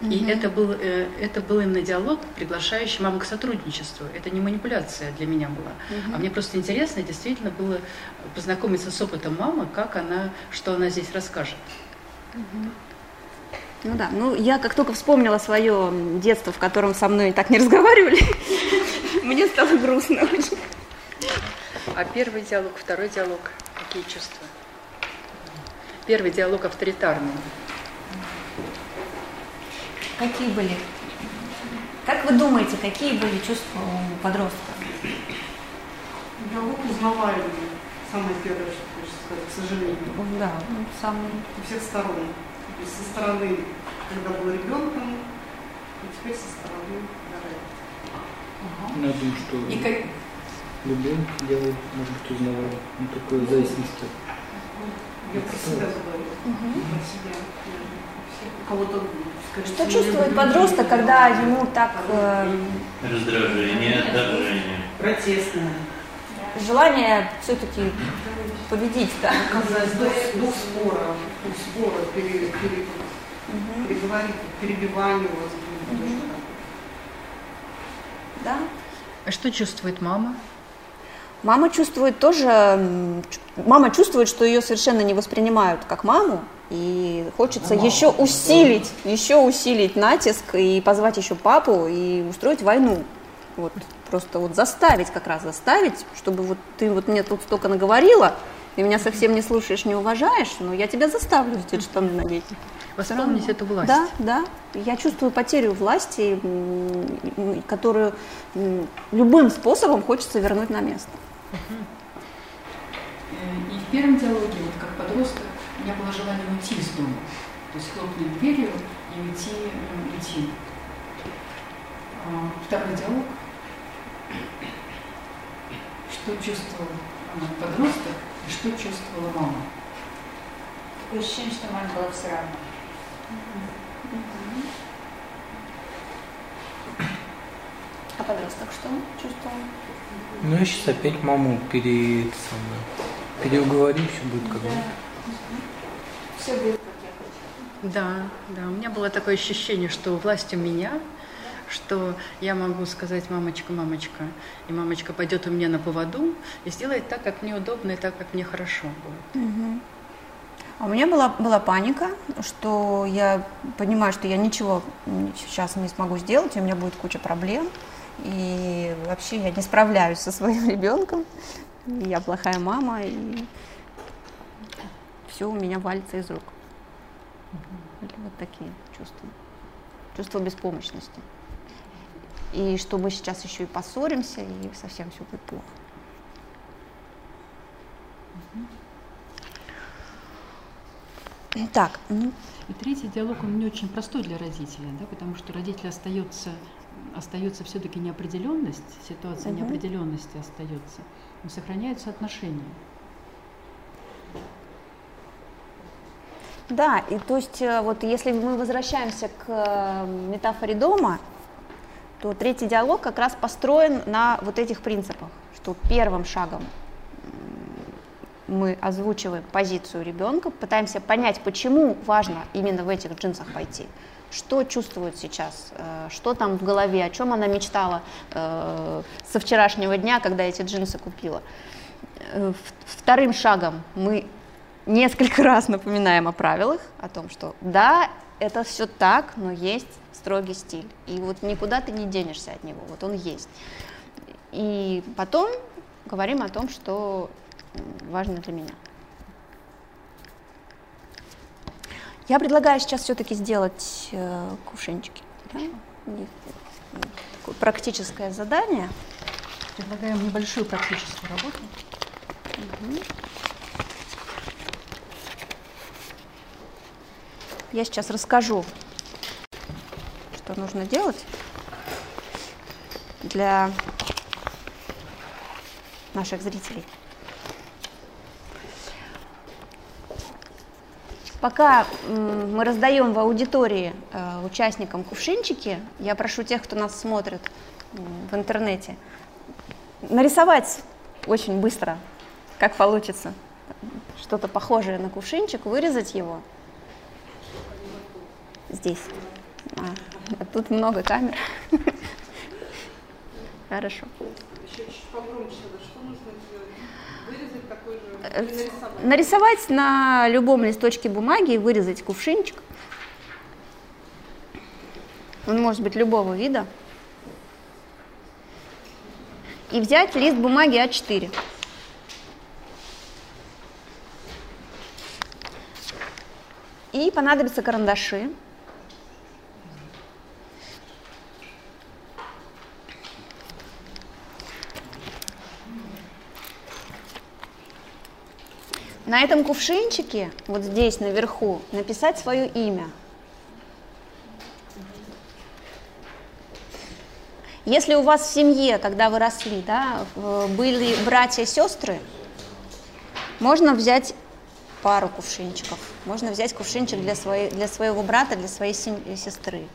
И это был, э, это был именно диалог, приглашающий маму к сотрудничеству. Это не манипуляция для меня была. А мне просто интересно действительно было познакомиться с опытом мамы, как она, что она здесь расскажет. Ну да, ну я как только вспомнила свое детство, в котором со мной так не разговаривали, [laughs] мне стало грустно очень. А первый диалог, второй диалог, какие чувства? Первый диалог авторитарный. Какие были? Как вы думаете, какие были чувства у подростка? Диалог узнаваемый, самое первое, что хочется сказать, к сожалению, Да, ну, самый... у всех сторон. Есть со стороны, когда был ребенком, и теперь со стороны когда Я думаю, что И как... любой делает, может быть, узнаваем. Ну, такое в зависимости. я про себя говорю, про себя. У кого-то Что чувствует люблю, подросток, когда ему так э, Раздражение, отторжение. Протестное. желание все-таки победить, да? Оказалось, дух, дух спора, дух спора, пере, пере, переговорить, перебивание у вас будет. такое. да? А что чувствует мама? Мама чувствует тоже, мама чувствует, что ее совершенно не воспринимают как маму, и хочется еще усилить, еще усилить натиск и позвать еще папу и устроить войну. Вот просто вот заставить как раз заставить, чтобы вот ты вот мне тут столько наговорила, ты меня совсем не слушаешь, не уважаешь, но я тебя заставлю эти штаны надеть. Восполнить эту власть. Да, да. Я чувствую потерю власти, которую любым способом хочется вернуть на место. Э, И в первом диалоге, вот как подросток, у меня было желание уйти из дома. То есть хлопнуть дверью и уйти, уйти. А, Второй диалог. Что чувствовал а, подросток и что чувствовала мама? Такое ощущение, что маме было все равно. А подросток что чувствовал? Ну, я сейчас опять маму пере... это самое, переуговорю, все будет как бы. Все будет, как я хочу. Да, да. У меня было такое ощущение, что власть у меня, что я могу сказать мамочка, мамочка, и мамочка пойдет у меня на поводу и сделает так, как мне удобно и так, как мне хорошо будет. А у меня была, была паника, что я понимаю, что я ничего сейчас не смогу сделать, и у меня будет куча проблем. И вообще я не справляюсь со своим [laughs] ребенком. Я плохая мама, и все у меня валится из рук. Это Вот такие чувства. Чувство беспомощности. И что мы сейчас еще и поссоримся, и совсем все будет плохо. Так, ну, И третий диалог, он не очень простой для родителя, да, потому что родитель остается, остается все-таки неопределенность, ситуация Мгм. неопределенности остается, но сохраняются отношения. Да, и то есть э, вот если мы возвращаемся к э, метафоре дома, то третий диалог как раз построен на вот этих принципах, что первым шагом мы озвучиваем позицию ребенка, пытаемся понять, почему важно именно в этих джинсах пойти, что чувствует сейчас, э, что там в голове, о чем она мечтала э, со вчерашнего дня, когда эти джинсы купила. Э, вторым шагом мы несколько [laughs] раз напоминаем о правилах, о том, что да, это все так, но есть строгий стиль. И вот никуда ты не денешься от него, вот он есть. И потом говорим о том, что важно для меня. Я предлагаю сейчас все-таки сделать э, кувшинчики. Да? Такое практическое задание. Предлагаем небольшую практическую работу. Угу. Я сейчас расскажу, что нужно делать для наших зрителей. Пока мы раздаем в аудитории э, участникам кувшинчики, я прошу тех, кто нас смотрит в интернете, нарисовать очень быстро, как получится, что-то похожее на кувшинчик, вырезать его здесь. А, тут много камер. Хорошо. Еще чуть погромче, что нужно сделать? Вырезать такой же, Э, нарисовать? Нарисовать на любом листочке бумаги и вырезать кувшинчик. Он может быть любого вида. И взять лист бумаги А4. И понадобятся карандаши. На этом кувшинчике, вот здесь наверху, написать свое имя. Если у вас в семье, когда вы росли, да, были братья и сестры, можно взять пару кувшинчиков. Можно взять кувшинчик для, своей, для своего брата, для своей сестры.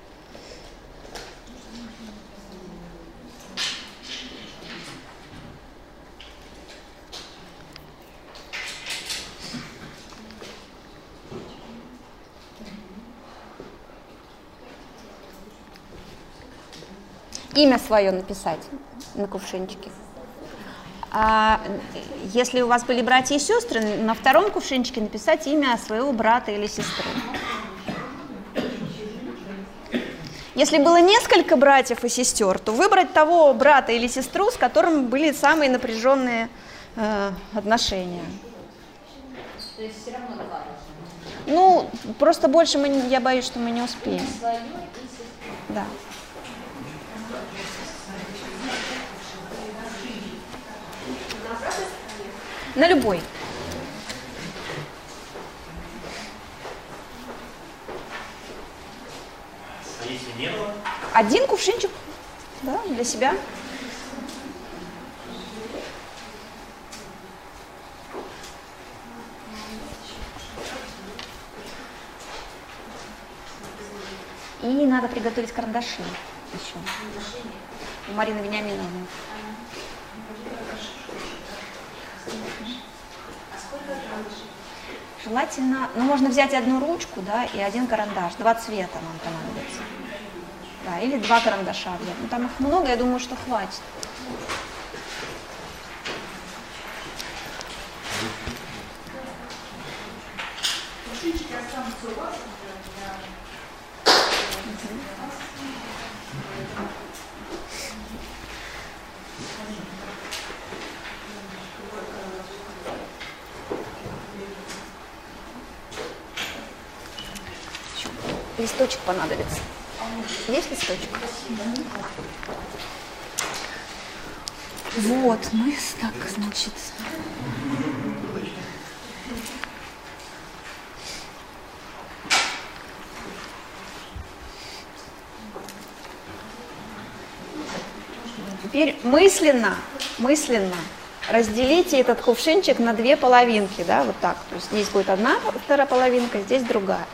Имя свое написать на кувшинчике. А если у вас были братья и сестры, на втором кувшинчике написать имя своего брата или сестры. Если было несколько братьев и сестер, то выбрать того брата или сестру, с которым были самые напряженные э, отношения. То есть все равно два Ну, просто больше мы, я боюсь, что мы не успеем. Да. На любой. А если не было? Один кувшинчик, да, для себя. И надо приготовить карандаши еще. У Марины Вениаминовны. Желательно, ну можно взять одну ручку, да, и один карандаш, два цвета нам понадобится. Да, или два карандаша. Ну там их много, я думаю, что хватит. Листочек понадобится. Есть листочек? Вот, мы так, значит. Теперь мысленно, мысленно разделите этот кувшинчик на две половинки, да, вот так. То есть здесь будет одна вторая половинка, здесь другая.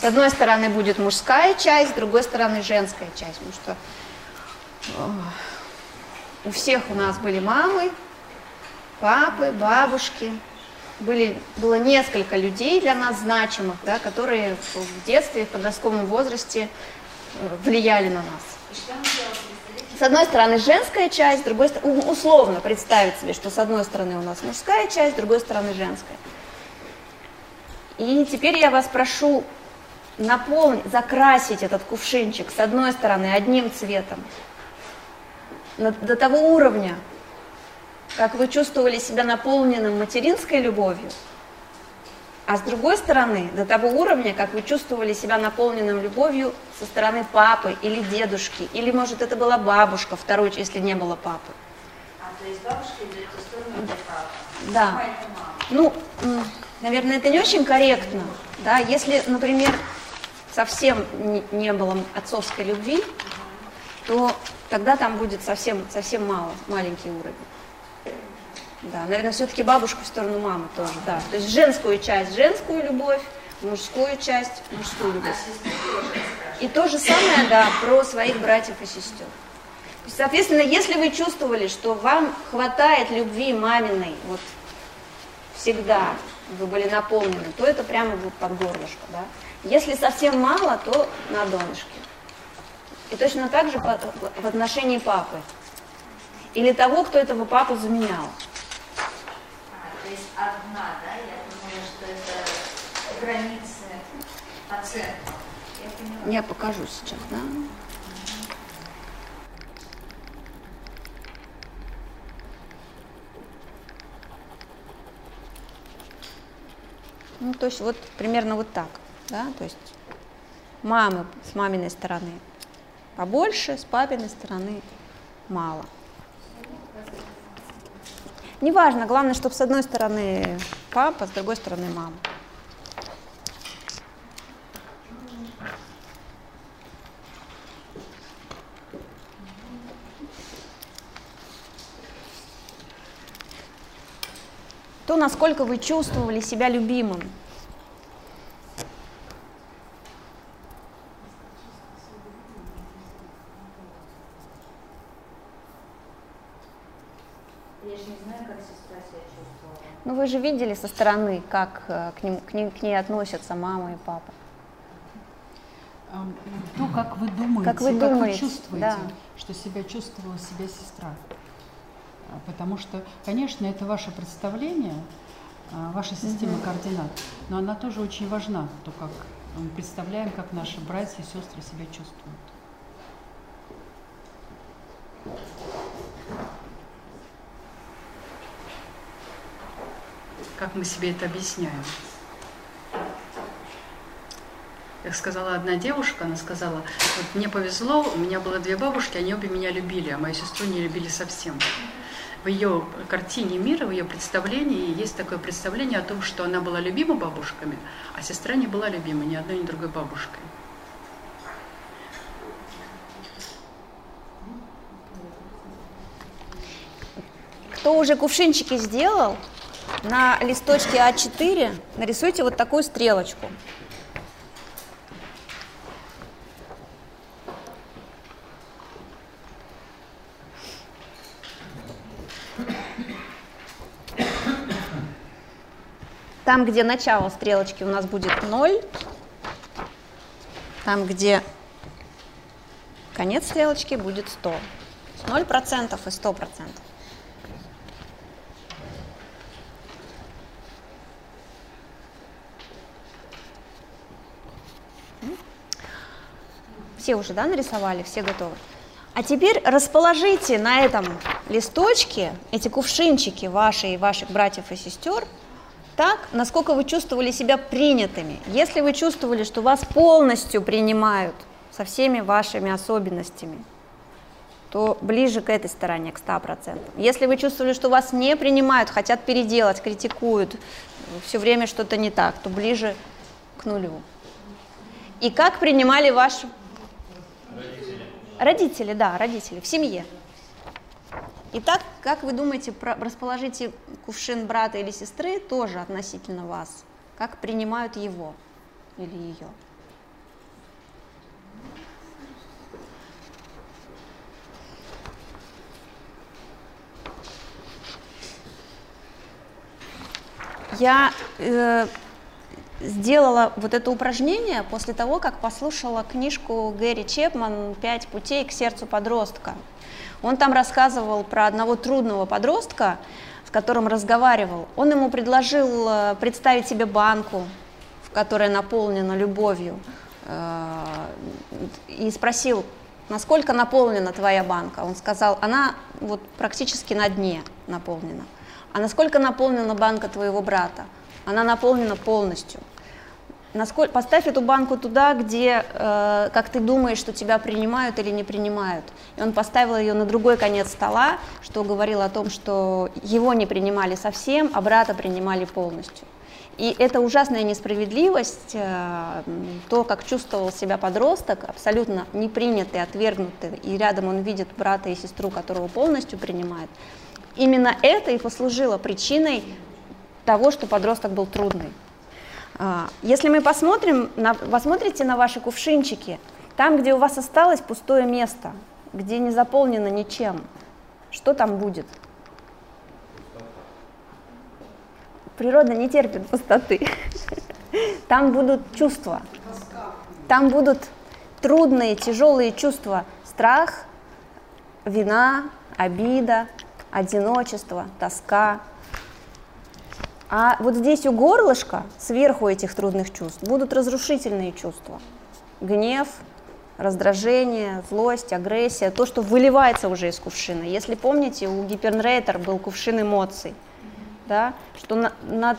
С одной стороны будет мужская часть, с другой стороны женская часть, потому что у всех у нас были мамы, папы, бабушки. Были, было несколько людей для нас значимых, да, которые в детстве, в подростковом возрасте э, влияли на нас. С одной стороны женская часть, с другой стороны, условно представить себе, что с одной стороны у нас мужская часть, с другой стороны женская. И теперь я вас прошу наполнить, закрасить этот кувшинчик с одной стороны одним цветом, до того уровня, как вы чувствовали себя наполненным материнской любовью, а с другой стороны, до того уровня, как вы чувствовали себя наполненным любовью со стороны папы или дедушки, или, может, это была бабушка, второй, если не было папы. А то есть бабушка идет в сторону папы? Да. Ну, наверное, это не очень корректно, да, если, например, совсем не было отцовской любви, то тогда там будет совсем, совсем мало, маленький уровень. Да, наверное, все-таки бабушку в сторону мамы тоже, да. То есть женскую часть, женскую любовь, мужскую часть, мужскую любовь. И то же самое, да, про своих братьев и сестер. Соответственно, если вы чувствовали, что вам хватает любви маминой, вот всегда вы были наполнены, то это прямо будет под горлышко, да. Если совсем мало, то на донышке. И точно так же в отношении папы. Или того, кто этого папу заменял. А, то есть одна, да? Я думаю, что это границы оценки. Я, Я покажу сейчас, да? Ну, то есть вот примерно вот так, да, то есть мамы с маминой стороны побольше, с папиной стороны мало. Неважно, главное, чтобы с одной стороны папа, с другой стороны мама. То, насколько вы чувствовали себя любимым. Ну вы же видели со стороны, как э, к, ним, к, ним, к ней относятся мама и папа. То, как вы думаете, как вы, думаете, как вы чувствуете, да. что себя чувствовала себя сестра. А, потому что, конечно, это ваше представление, а, ваша система угу. координат, но она тоже очень важна, то, как мы представляем, как наши братья и сестры себя чувствуют. Как мы себе это объясняем. Как сказала одна девушка, она сказала, вот мне повезло, у меня было две бабушки, они обе меня любили, а мою сестру не любили совсем. В ее картине мира, в ее представлении есть такое представление о том, что она была любима бабушками, а сестра не была любима ни одной, ни другой бабушкой. Кто уже кувшинчики сделал, на листочке А4 нарисуйте вот такую стрелочку. Там, где начало стрелочки у нас будет 0, там, где конец стрелочки будет 100. 0% и 100%. Все уже, да, нарисовали, все готовы? А теперь расположите на этом листочке эти кувшинчики ваши и ваших братьев и сестер так, насколько вы чувствовали себя принятыми. Если вы чувствовали, что вас полностью принимают со всеми вашими особенностями, то ближе к этой стороне, к 100%. Если вы чувствовали, что вас не принимают, хотят переделать, критикуют, все время что-то не так, то ближе к нулю. И как принимали ваш Родители, да, родители, в семье. Итак, как вы думаете, расположите кувшин брата или сестры тоже относительно вас? Как принимают его или ее? Я э, сделала вот это упражнение после того, как послушала книжку Гэри Чепман «Пять путей к сердцу подростка». Он там рассказывал про одного трудного подростка, с которым разговаривал. Он ему предложил э, представить себе банку, которая наполнена любовью, э, и спросил, насколько наполнена твоя банка. Он сказал, она вот практически на дне наполнена. А насколько наполнена банка твоего брата? Она наполнена полностью. Насколько, поставь эту банку туда, где, э, как ты думаешь, что тебя принимают или не принимают. И он поставил ее на другой конец стола, что говорило о том, что его не принимали совсем, а брата принимали полностью. И эта ужасная несправедливость, э, то, как чувствовал себя подросток, абсолютно непринятый, отвергнутый, и рядом он видит брата и сестру, которого полностью принимает, именно это и послужило причиной того, что подросток был трудный. А, если мы посмотрим, на, посмотрите на ваши кувшинчики, там, где у вас осталось пустое место, где не заполнено ничем, что там будет? Природа не терпит пустоты. [laughs] Там будут чувства. Там будут трудные, тяжелые чувства. Страх, вина, обида, одиночество, тоска. А вот здесь у горлышка, сверху этих трудных чувств, будут разрушительные чувства. Гнев, раздражение, злость, агрессия, то, что выливается уже из кувшина. Если помните, у Гипернрейтер был кувшин эмоций – да, что на, над,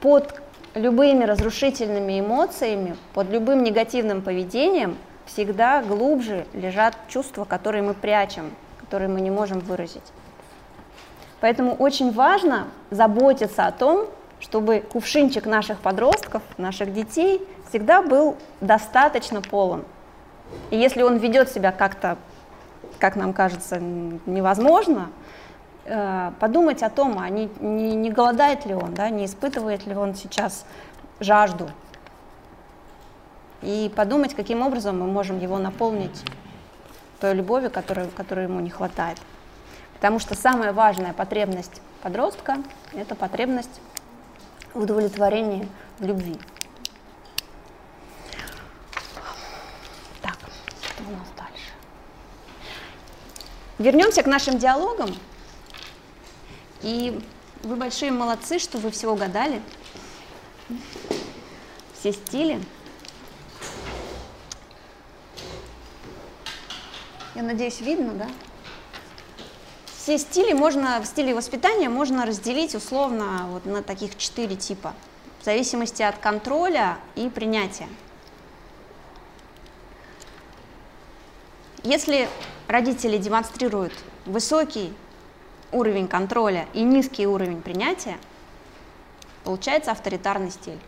под любыми разрушительными эмоциями, под любым негативным поведением всегда глубже лежат чувства, которые мы прячем, которые мы не можем выразить. Поэтому очень важно заботиться о том, чтобы кувшинчик наших подростков, наших детей всегда был достаточно полон. И если он ведет себя как-то, как нам кажется, невозможно, Э, подумать о том, а не, не, не голодает ли он, да, не испытывает ли он сейчас жажду. И подумать, каким образом мы можем его наполнить той любовью, которой, которой ему не хватает. Потому что самая важная потребность подростка – это потребность в удовлетворении любви. Так, что у нас дальше? Вернемся к нашим диалогам. И вы большие молодцы, что вы все угадали. Все стили. Я надеюсь, видно, да? Все стили можно, в стиле воспитания можно разделить условно вот на таких четыре типа, в зависимости от контроля и принятия. Если родители демонстрируют высокий уровень контроля и низкий уровень принятия, получается авторитарный стиль.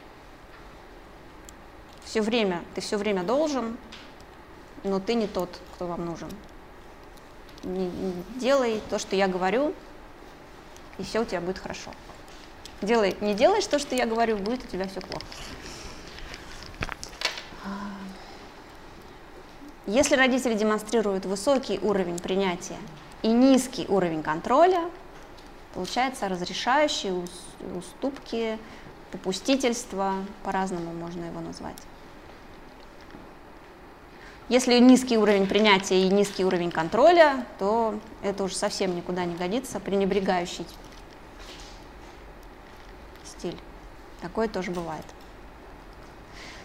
Все время, ты все время должен, но ты не тот, кто вам нужен. Делай то, что я говорю, и все у тебя будет хорошо. Делай, не делаешь то, что я говорю, будет у тебя все плохо. Если родители демонстрируют высокий уровень принятия и низкий уровень контроля, получается разрешающие уступки, попустительство, по-разному можно его назвать. Если низкий уровень принятия и низкий уровень контроля, то это уже совсем никуда не годится, пренебрегающий стиль. Такое тоже бывает.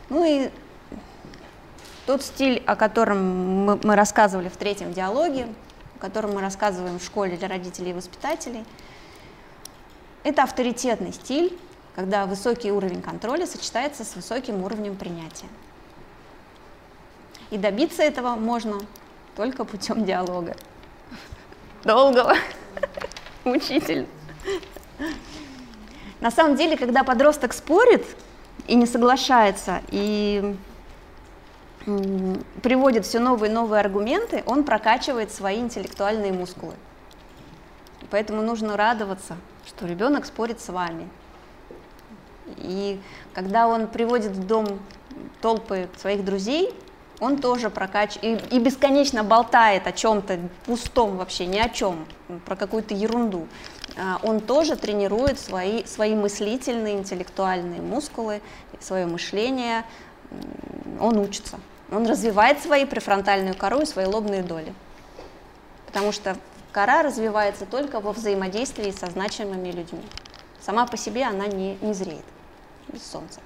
Ну и тот стиль, о котором мы, мы рассказывали в третьем диалоге, о котором мы рассказываем в школе для родителей и воспитателей. Это авторитетный стиль, когда высокий уровень контроля сочетается с высоким уровнем принятия. И добиться этого можно только путем диалога. Долгого, мучительно. На самом деле, когда подросток спорит и не соглашается, и приводит все новые и новые аргументы, он прокачивает свои интеллектуальные мускулы. Поэтому нужно радоваться, что ребенок спорит с вами. И когда он приводит в дом толпы своих друзей, он тоже прокачивает и, и бесконечно болтает о чем-то пустом вообще, ни о чем, про какую-то ерунду. а, он тоже тренирует свои, свои мыслительные, интеллектуальные мускулы, свое мышление, он учится. Он развивает свои префронтальную кору и свои лобные доли. Потому что кора развивается только во взаимодействии со значимыми людьми. Сама по себе она не, не зреет без солнца.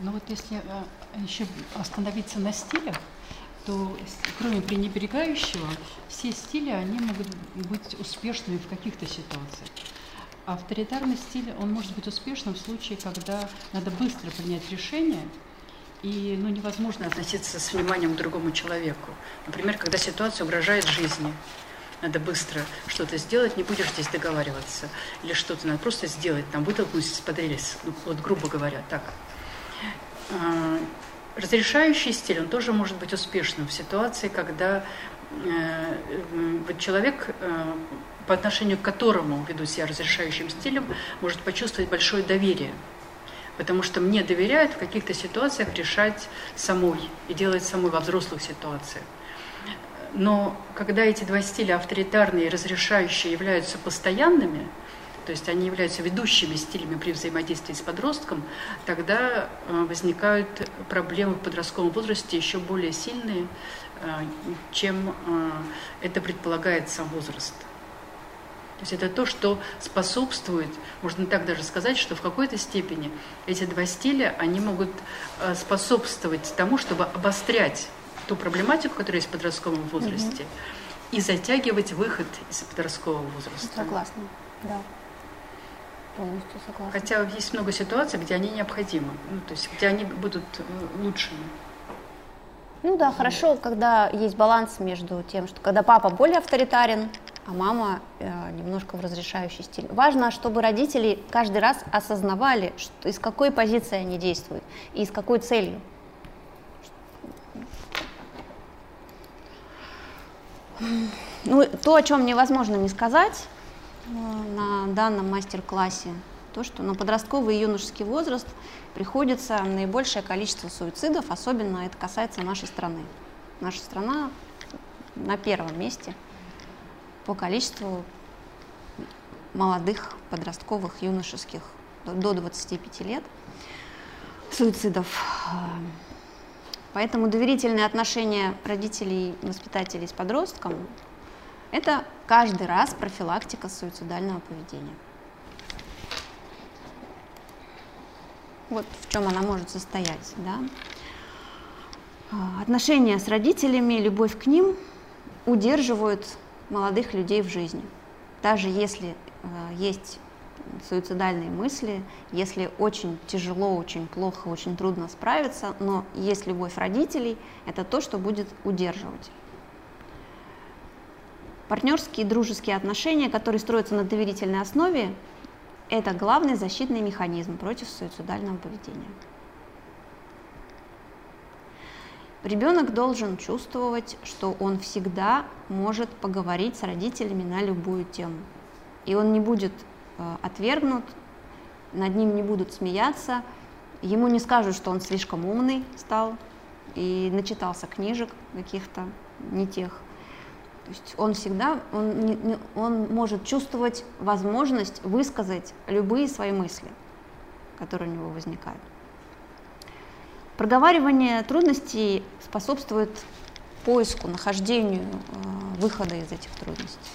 Ну вот если э, еще остановиться на стилях, то кроме пренебрегающего, все стили, они могут быть успешными в каких-то ситуациях. Авторитарный стиль, он может быть успешным в случае, когда надо быстро принять решение, и ну, невозможно относиться с вниманием к другому человеку. Например, когда ситуация угрожает жизни, надо быстро что-то сделать, не будешь здесь договариваться. Или что-то надо просто сделать, там вытолкнуть из-под рельс, ну, вот грубо говоря, так. А, разрешающий стиль, он тоже может быть успешным в ситуации, когда э, человек, э, по отношению к которому веду себя разрешающим стилем, может почувствовать большое доверие. Потому что мне доверяют в каких-то ситуациях решать самой и делать самой во взрослых ситуациях. Но когда эти два стиля, авторитарные и разрешающие, являются постоянными, то есть они являются ведущими стилями при взаимодействии с подростком, тогда э, возникают проблемы в подростковом возрасте еще более сильные, э, чем э, это предполагает сам возраст. То есть это то, что способствует, можно так даже сказать, что в какой-то степени эти два стиля, они могут способствовать тому, чтобы обострять ту проблематику, которая есть в подростковом возрасте, угу. и затягивать выход из подросткового возраста. Согласна, да. Полностью согласна. Хотя есть много ситуаций, где они необходимы, ну, то есть где они будут э, лучшими. Ну да, хорошо, когда есть баланс между тем, что когда папа более авторитарен, а мама э, немножко в разрешающий стиль. Важно, чтобы родители каждый раз осознавали, что, из какой позиции они действуют и с какой целью. Ну, то, о чем невозможно не сказать на данном мастер-классе, то, что на подростковый и юношеский возраст приходится наибольшее количество суицидов, особенно это касается нашей страны. Наша страна на первом месте по количеству молодых подростковых, юношеских до 25 лет суицидов. Поэтому доверительные отношения родителей воспитателей с подростком – это каждый раз профилактика суицидального поведения. Вот в чем она может состоять. Да? А, отношения с родителями, любовь к ним удерживают молодых людей в жизни. Даже если э, есть суицидальные мысли, если очень тяжело, очень плохо, очень трудно справиться, но есть любовь родителей, это то, что будет удерживать. Партнерские и дружеские отношения, которые строятся на доверительной основе, это главный защитный механизм против суицидального поведения. Ребенок должен чувствовать, что он всегда может поговорить с родителями на любую тему. И он не будет Э, отвергнут, над ним не будут смеяться, ему не скажут, что он слишком умный стал и начитался книжек каких-то не тех. То есть он всегда, он, он может чувствовать возможность высказать любые свои мысли, которые у него возникают. Проговаривание трудностей способствует поиску, нахождению э, выхода из этих трудностей.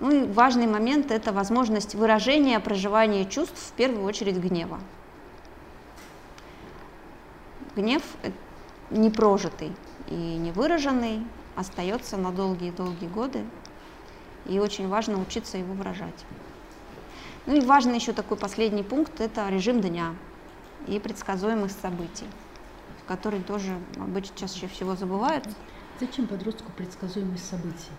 Ну и важный момент – это возможность выражения, проживания чувств, в первую очередь гнева. Гнев непрожитый и невыраженный остается на долгие-долгие годы, и очень важно учиться его выражать. Ну и важный еще такой последний пункт – это режим дня и предсказуемых событий, который тоже обычно чаще всего забывают. Зачем подростку предсказуемость событий?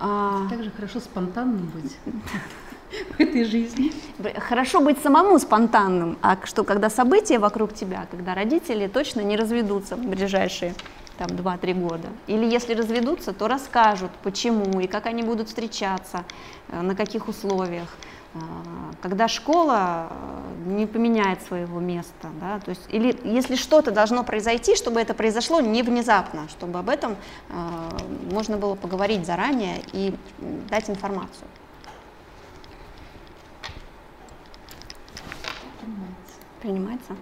А... Так же хорошо спонтанным быть [laughs] в этой жизни. Хорошо быть самому спонтанным, а что когда события вокруг тебя, когда родители точно не разведутся в ближайшие там 2-3 года. Или если разведутся, то расскажут, почему и как они будут встречаться, э, на каких условиях. когда школа э, не поменяет своего места, да, то есть или если что-то должно произойти, чтобы это произошло не внезапно, чтобы об этом э, можно было поговорить заранее и дать информацию. Принимается. Принимается.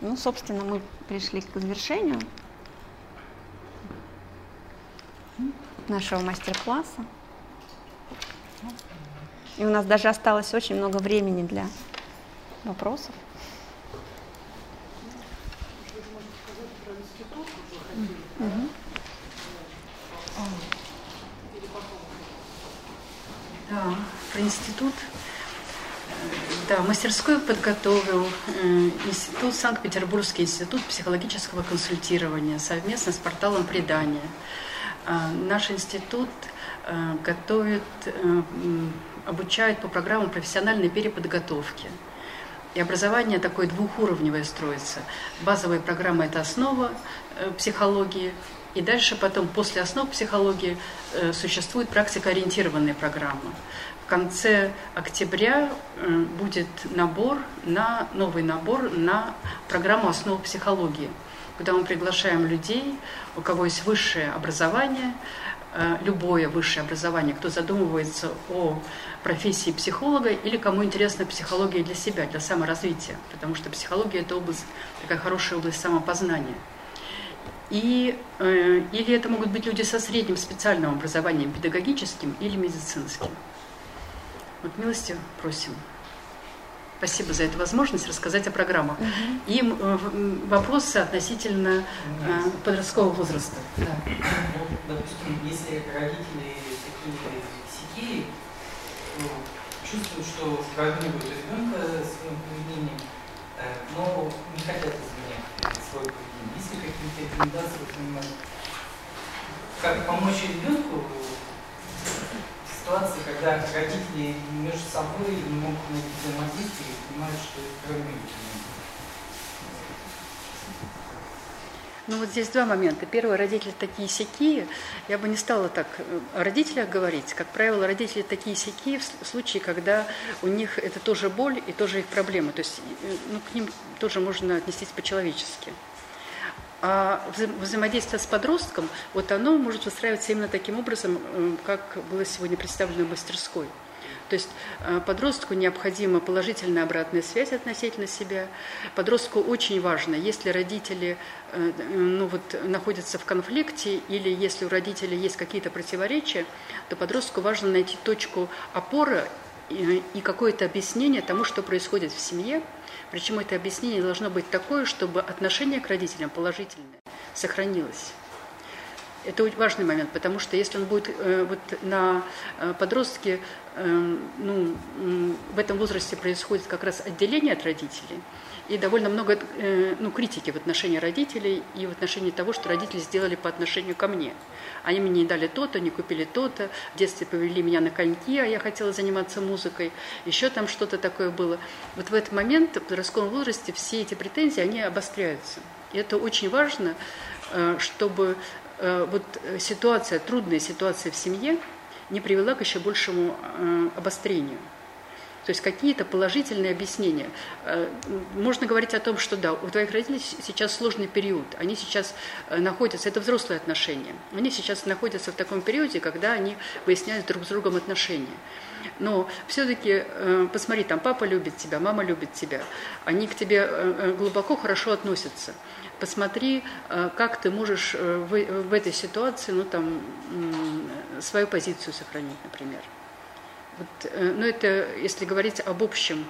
Ну, собственно, мы пришли к завершению нашего мастер-класса. И у нас даже осталось очень много времени для вопросов. Да, про институт. Да, мастерскую подготовил э, институт, Санкт-Петербургский институт психологического консультирования совместно с порталом «Предания». Э, наш институт э, готовит обучают по программам профессиональной переподготовки. И образование такое двухуровневое строится. Базовая программа – это основа э, психологии, и дальше потом, после основ психологии, э, существует практикоориентированная программа. В конце октября э, будет набор на, новый набор на программу основ психологии, куда мы приглашаем людей, у кого есть высшее образование, любое высшее образование, кто задумывается о профессии психолога или кому интересна психология для себя, для саморазвития, потому что психология – это область, такая хорошая область самопознания. И, э, или это могут быть люди со средним специальным образованием, педагогическим или медицинским. Вот милости просим. Спасибо за эту возможность рассказать о программах. Угу. И э, вопросы относительно э, подросткового возраста. Да. Ну, допустим, если родители такие сякие, чувствуют, что травмируют ребенка своим поведением, э, но не хотят изменять свое поведение. Есть ли какие-то рекомендации, как помочь ребенку ситуации, когда родители между собой не могут найти взаимодействие и понимают, что это травмирует Ну вот здесь два момента. Первый, родители такие сякие. Я бы не стала так э, о родителях говорить. Как правило, родители такие сякие в случае, когда у них это тоже боль и тоже их проблемы. То есть э, ну, к ним тоже можно отнестись по-человечески. А взаимодействие с подростком, вот оно может выстраиваться именно таким образом, э, как было сегодня представлено в мастерской. То есть э, подростку необходима положительная обратная связь относительно себя. Подростку очень важно, если родители э, ну вот, находятся в конфликте или если у родителей есть какие-то противоречия, то подростку важно найти точку опоры и какое-то объяснение тому, что происходит в семье. Причем это объяснение должно быть такое, чтобы отношение к родителям положительное сохранилось. Это важный момент, потому что если он будет э, вот на э, подростке, э, ну, в этом возрасте происходит как раз отделение от родителей, и довольно много э, ну, критики в отношении родителей и в отношении того, что родители сделали по отношению ко мне. Они мне не дали то-то, не купили то-то, в детстве повели меня на коньки, а я хотела заниматься музыкой, еще там что-то такое было. Вот в этот момент, в подростковом возрасте, все эти претензии, они обостряются. И это очень важно, э, чтобы Э, вот ситуация, трудная ситуация в семье не привела к еще большему обострению. То есть какие-то положительные объяснения. Можно говорить о том, что да, у твоих родителей сейчас сложный период, они сейчас находятся, это взрослые отношения, они сейчас находятся в таком периоде, когда они выясняют друг с другом отношения. Но все-таки посмотри, там папа любит тебя, мама любит тебя, они к тебе глубоко хорошо относятся посмотри, э, как ты можешь э, в этой ситуации ну, там, свою позицию сохранить, например. Вот, э, ну, это если говорить об общем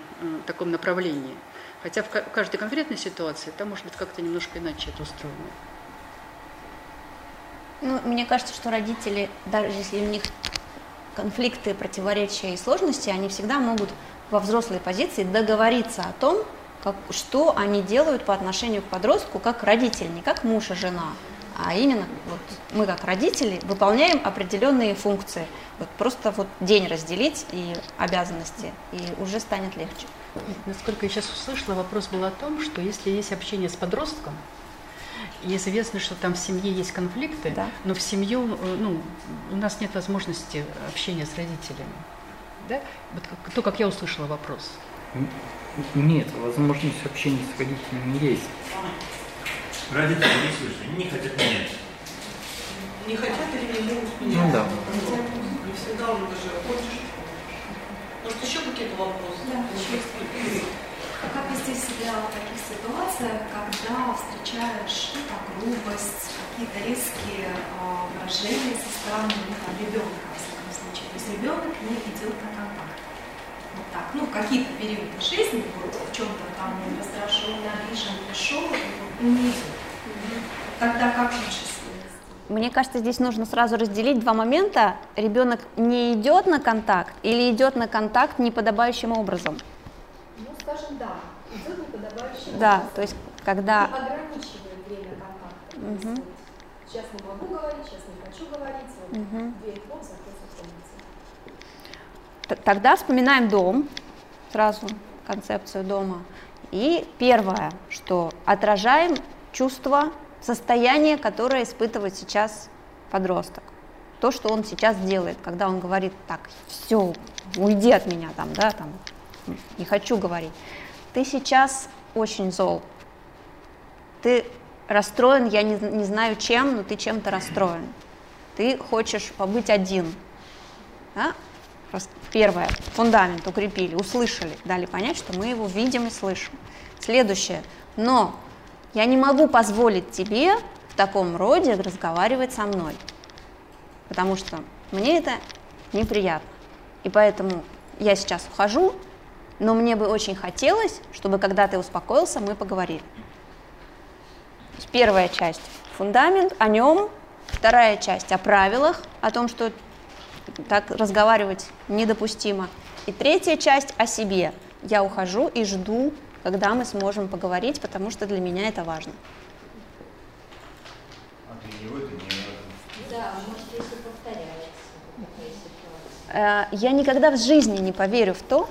таком направлении. Хотя в каждой конкретной ситуации там может быть как-то немножко иначе это устроено. Ну, мне кажется, что родители, даже если у них конфликты, противоречия и сложности, они всегда могут во взрослой позиции договориться о том, как, что они делают по отношению к подростку как родители, не как муж и жена, а именно вот мы как родители выполняем определенные функции. Вот просто вот день разделить и обязанности, и уже станет легче. Насколько я сейчас услышала, вопрос был о том, что если есть общение с подростком, и известно, что там в семье есть конфликты, да. но в семью, ну, у нас нет возможности общения с родителями. Да? Вот то, как я услышала вопрос. Нет, возможность общения с родителями есть. Родители не слышат, не хотят менять. Не хотят или не могут менять? Ну да. Не всегда уже даже хочешь. Может, еще какие-то вопросы? Да, еще Как вести себя в таких ситуациях, когда встречаешь ну, там, грубость, какие-то резкие э, выражения со стороны ну, там, ребенка, в всяком случае. То есть ребенок не идет на контакт. Вот так. Ну, какие-то периоды жизни, вот в чем-то там он раздражен, обижен, пришел, и вот не. Тогда как лучше мне кажется, здесь нужно сразу разделить два момента. Ребенок не идет на контакт или идет на контакт неподобающим образом. Ну, скажем, да, идет неподобающим да, образом. то есть когда... И ограничивает время контакта. Угу. Сейчас не могу говорить, сейчас не хочу говорить, вот, угу. дверь Тогда вспоминаем дом, сразу концепцию дома. И первое, что отражаем чувство состояние, которое испытывает сейчас подросток. То, что он сейчас делает, когда он говорит, так, все, уйди от меня, там, да, там, не хочу говорить. Ты сейчас очень зол. Ты расстроен, я не, не знаю чем, но ты чем-то расстроен. Ты хочешь побыть один. Да? Первое, фундамент укрепили, услышали, дали понять, что мы его видим и слышим. Следующее, но я не могу позволить тебе в таком роде разговаривать со мной, потому что мне это неприятно. И поэтому я сейчас ухожу, но мне бы очень хотелось, чтобы когда ты успокоился, мы поговорили. Первая часть – фундамент, о нем. Вторая часть – о правилах, о том, что так разговаривать недопустимо. И третья часть – о себе. Я ухожу и жду когда мы сможем поговорить, потому что для меня это важно. А для него это не важно. Да, может, если повторяется. Э, я никогда в жизни не поверю в то,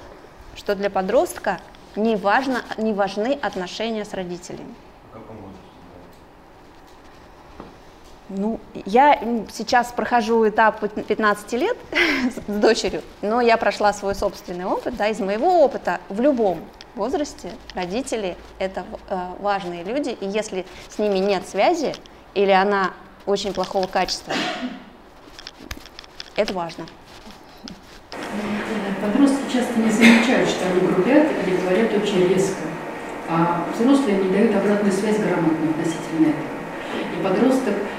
что для подростка не, важно, не важны отношения с родителями. По какому Ну, я сейчас прохожу этап 15 лет [laughs] с дочерью, но я прошла свой собственный опыт, да, из моего опыта в любом возрасте родители – это э, важные люди, и если с ними нет связи или она очень плохого качества, это важно. Подростки часто не замечают, что они грубят или говорят очень резко, а взрослые не дают обратную связь грамотно относительно этого. И подросток, э,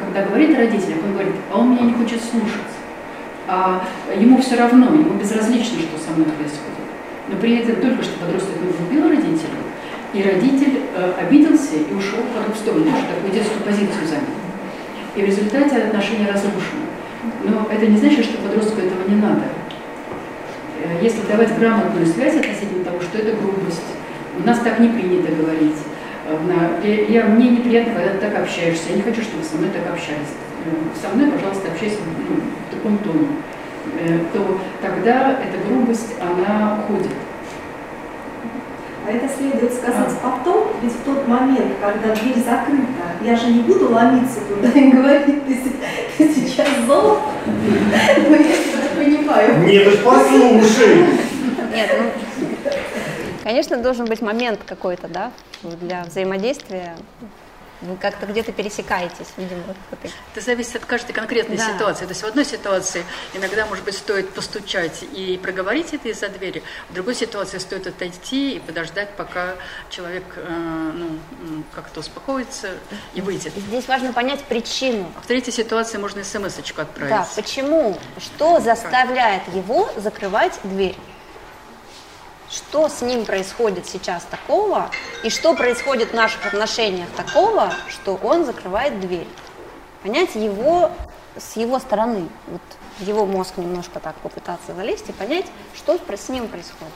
когда говорит о родителях, он говорит, а он меня не хочет слушать, а ему все равно, ему безразлично, что со мной происходит. Но при этом только что подросток убил родителей, и родитель э, обиделся и ушел в сторону, даже такую детскую позицию занял. И в результате отношения разрушены. Но это не значит, что подростку этого не надо. Э, если давать грамотную связь относительно того, что это грубость, у нас так не принято говорить. Я, мне неприятно, когда ты так общаешься. Я не хочу, чтобы со мной так общались. Э, со мной, пожалуйста, общайся ну, в таком тоне. Э, то тогда эта грубость, она уходит. А это следует сказать а. потом, ведь в тот момент, когда дверь закрыта, я же не буду ломиться туда и говорить, ты, ты сейчас зол. Ну, я тебя понимаю. Нет, послушай. Нет, ну, конечно, должен быть момент какой-то, да, для взаимодействия вы как-то где-то пересекаетесь, видимо. Вот это зависит от каждой конкретной да. ситуации. То есть в одной ситуации иногда, может быть, стоит постучать и проговорить это из-за двери, в другой ситуации стоит отойти и подождать, пока человек э, ну, как-то успокоится и выйдет. Здесь важно понять причину. А в третьей ситуации можно смс-очку отправить. Да, почему? Что заставляет его закрывать дверь? Что с ним происходит сейчас такого, и что происходит в наших отношениях такого, что он закрывает дверь. Понять его с его стороны, вот его мозг немножко так попытаться залезть и понять, что с ним происходит.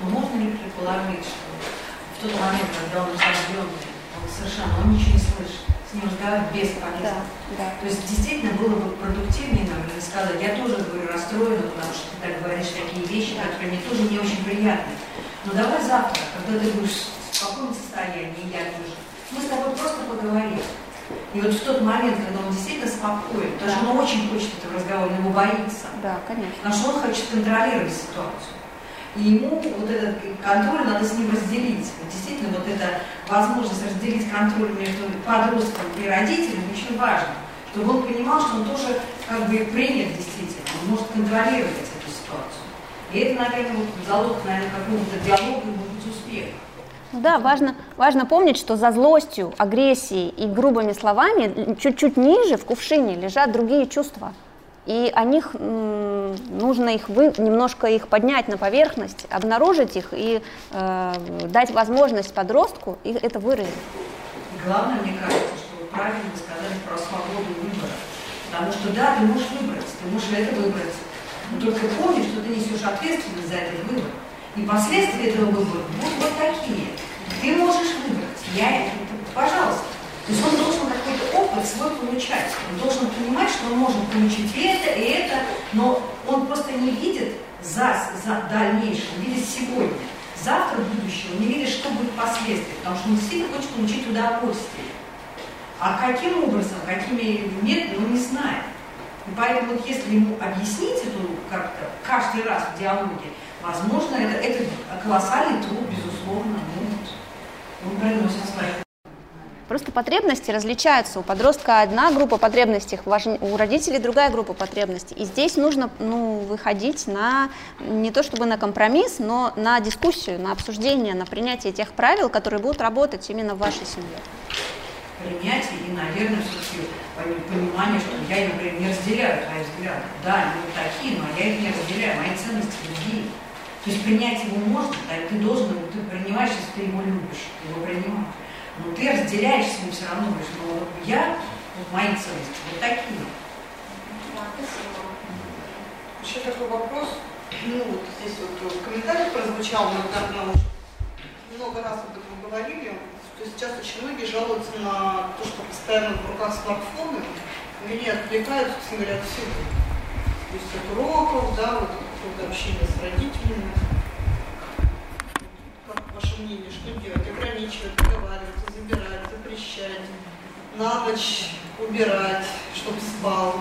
Но можно ли предположить, что в тот момент, когда он разъемный, он совершенно он ничего не слышит, с ним разговаривать бесполезно. Да, да. То есть действительно было бы продуктивнее, например, сказать, я тоже говорю расстроена, потому что ты так говоришь такие вещи, которые мне тоже не очень приятны. Но давай завтра, когда ты будешь в спокойном состоянии, я тоже, мы с тобой просто поговорим. И вот в тот момент, когда он действительно спокоен, потому что он очень хочет этого разговора, он его боится. Да, конечно. Потому что он хочет контролировать ситуацию. И ему вот этот контроль надо с ним разделить. Действительно, вот эта возможность разделить контроль между подростком и родителем очень важно. Чтобы он понимал, что он тоже как бы принят действительно, он может контролировать эту ситуацию. И это, наверное, вот залог, наверное, какого-то диалога и, может успеха. Ну да, важно, важно помнить, что за злостью, агрессией и грубыми словами чуть-чуть ниже в кувшине лежат другие чувства. И о них нужно их вы, немножко их поднять на поверхность, обнаружить их и э, дать возможность подростку их это выразить. Главное, мне кажется, что вы правильно сказали про свободу выбора. Потому что да, ты можешь выбрать, ты можешь это выбрать. Но только помни, что ты несешь ответственность за этот выбор. И последствия этого выбора будут вот такие. Ты можешь выбрать. Я это, пожалуйста. То есть он должен какой-то опыт свой получать. Он должен понимать, что он может получить и это, и это, но он просто не видит за, за дальнейшее, он видит сегодня. Завтра, будущее, не видит, что будет последствия, потому что он действительно хочет получить удовольствие. А каким образом, какими методами, он не знает. И поэтому вот если ему объяснить эту как-то каждый раз в диалоге, возможно, это, это колоссальный труд, безусловно, ну, он приносит свои. Просто потребности различаются. У подростка одна группа потребностей, у родителей другая группа потребностей. И здесь нужно ну, выходить на не то чтобы на компромисс, но на дискуссию, на обсуждение, на принятие тех правил, которые будут работать именно в вашей семье. Принятие и, наверное, все-таки понимание, что я, например, не разделяю твои взгляды. Да, они вот такие, но я их не разделяю, мои ценности другие. То есть принять его можно, да, ты должен, ты принимаешь, если ты его любишь, его принимаешь. Но ты разделяешь с ним все равно, говоришь, ну вот я, вот мои ценности, вот такие. Еще такой вопрос. Ну, вот здесь вот комментарий прозвучал, мы давно много раз об этом говорили, что сейчас очень многие жалуются на то, что постоянно в руках смартфоны, меня отвлекают, собственно говоря, отсюда. То есть от уроков, да, вот какое-то общение с родителями. Как ваше мнение, что делать? Ограничивать, договариваться, запрещать, на ночь убирать, чтобы спал.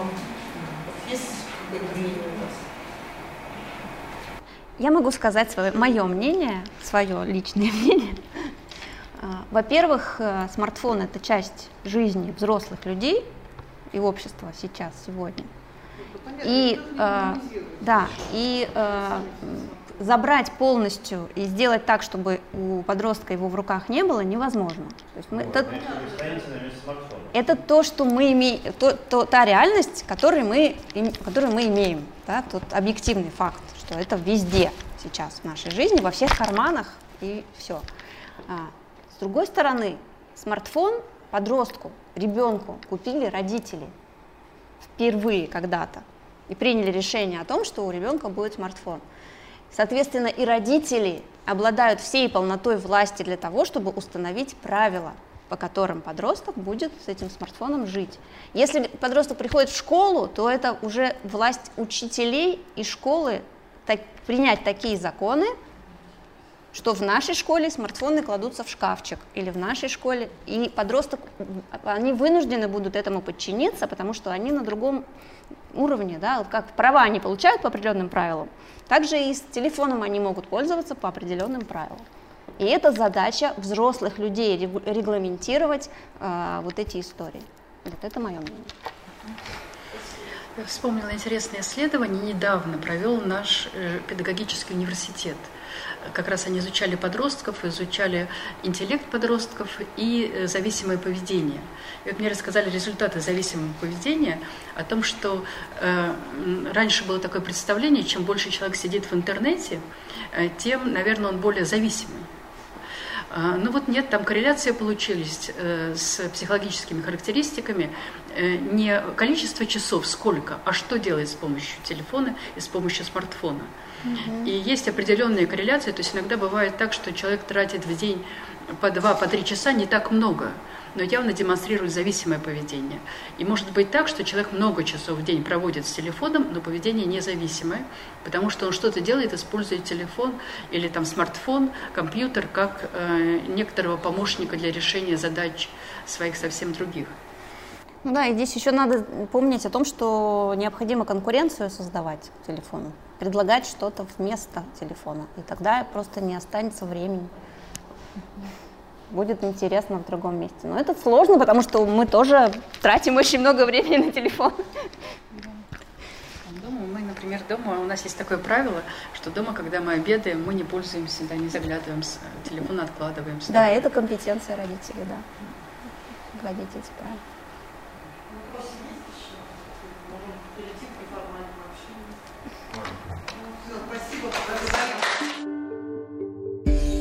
Есть какое-то мнение у вас? Я могу сказать свое, мое мнение, свое личное [laughs] мнение. А, во-первых, э, смартфон это часть жизни взрослых людей и общества сейчас, сегодня. И э, да, и э, забрать полностью и сделать так, чтобы у подростка его в руках не было, невозможно. То есть мы, это, это то, что мы имеем, то, то, та реальность, которую мы, которую мы имеем, да, тот объективный факт, что это везде сейчас в нашей жизни, во всех карманах и все. А, с другой стороны, смартфон подростку, ребенку купили родители впервые когда-то и приняли решение о том, что у ребенка будет смартфон. Соответственно, и родители обладают всей полнотой власти для того, чтобы установить правила, по которым подросток будет с этим смартфоном жить. Если подросток приходит в школу, то это уже власть учителей и школы так, принять такие законы, что в нашей школе смартфоны кладутся в шкафчик или в нашей школе, и подросток, они вынуждены будут этому подчиниться, потому что они на другом уровне, да, как права они получают по определенным правилам, также и с телефоном они могут пользоваться по определенным правилам. И это задача взрослых людей регламентировать э, вот эти истории. Вот это мое мнение. Я вспомнила интересное исследование, недавно провел наш э, педагогический университет – как раз они изучали подростков, изучали интеллект подростков и э, зависимое поведение. И вот мне рассказали результаты зависимого поведения о том, что э, раньше было такое представление, чем больше человек сидит в интернете, э, тем, наверное, он более зависимый. А, ну вот нет, там корреляция получились э, с психологическими характеристиками. Э, не количество часов, сколько, а что делает с помощью телефона и с помощью смартфона. И есть определенные корреляции, то есть иногда бывает так, что человек тратит в день по два, по три часа не так много, но явно демонстрирует зависимое поведение. И может быть так, что человек много часов в день проводит с телефоном, но поведение независимое, потому что он что-то делает, использует телефон или там смартфон, компьютер как э, некоторого помощника для решения задач своих совсем других. Ну да, и здесь еще надо помнить о том, что необходимо конкуренцию создавать телефону, предлагать что-то вместо телефона, и тогда просто не останется времени. Будет интересно в другом месте. Но это сложно, потому что мы тоже тратим очень много времени на телефон. Дома мы, например, дома у нас есть такое правило, что дома, когда мы обедаем, мы не пользуемся, да, не заглядываем с телефона, откладываем. Да, это компетенция родителей, да. Вводить эти правила.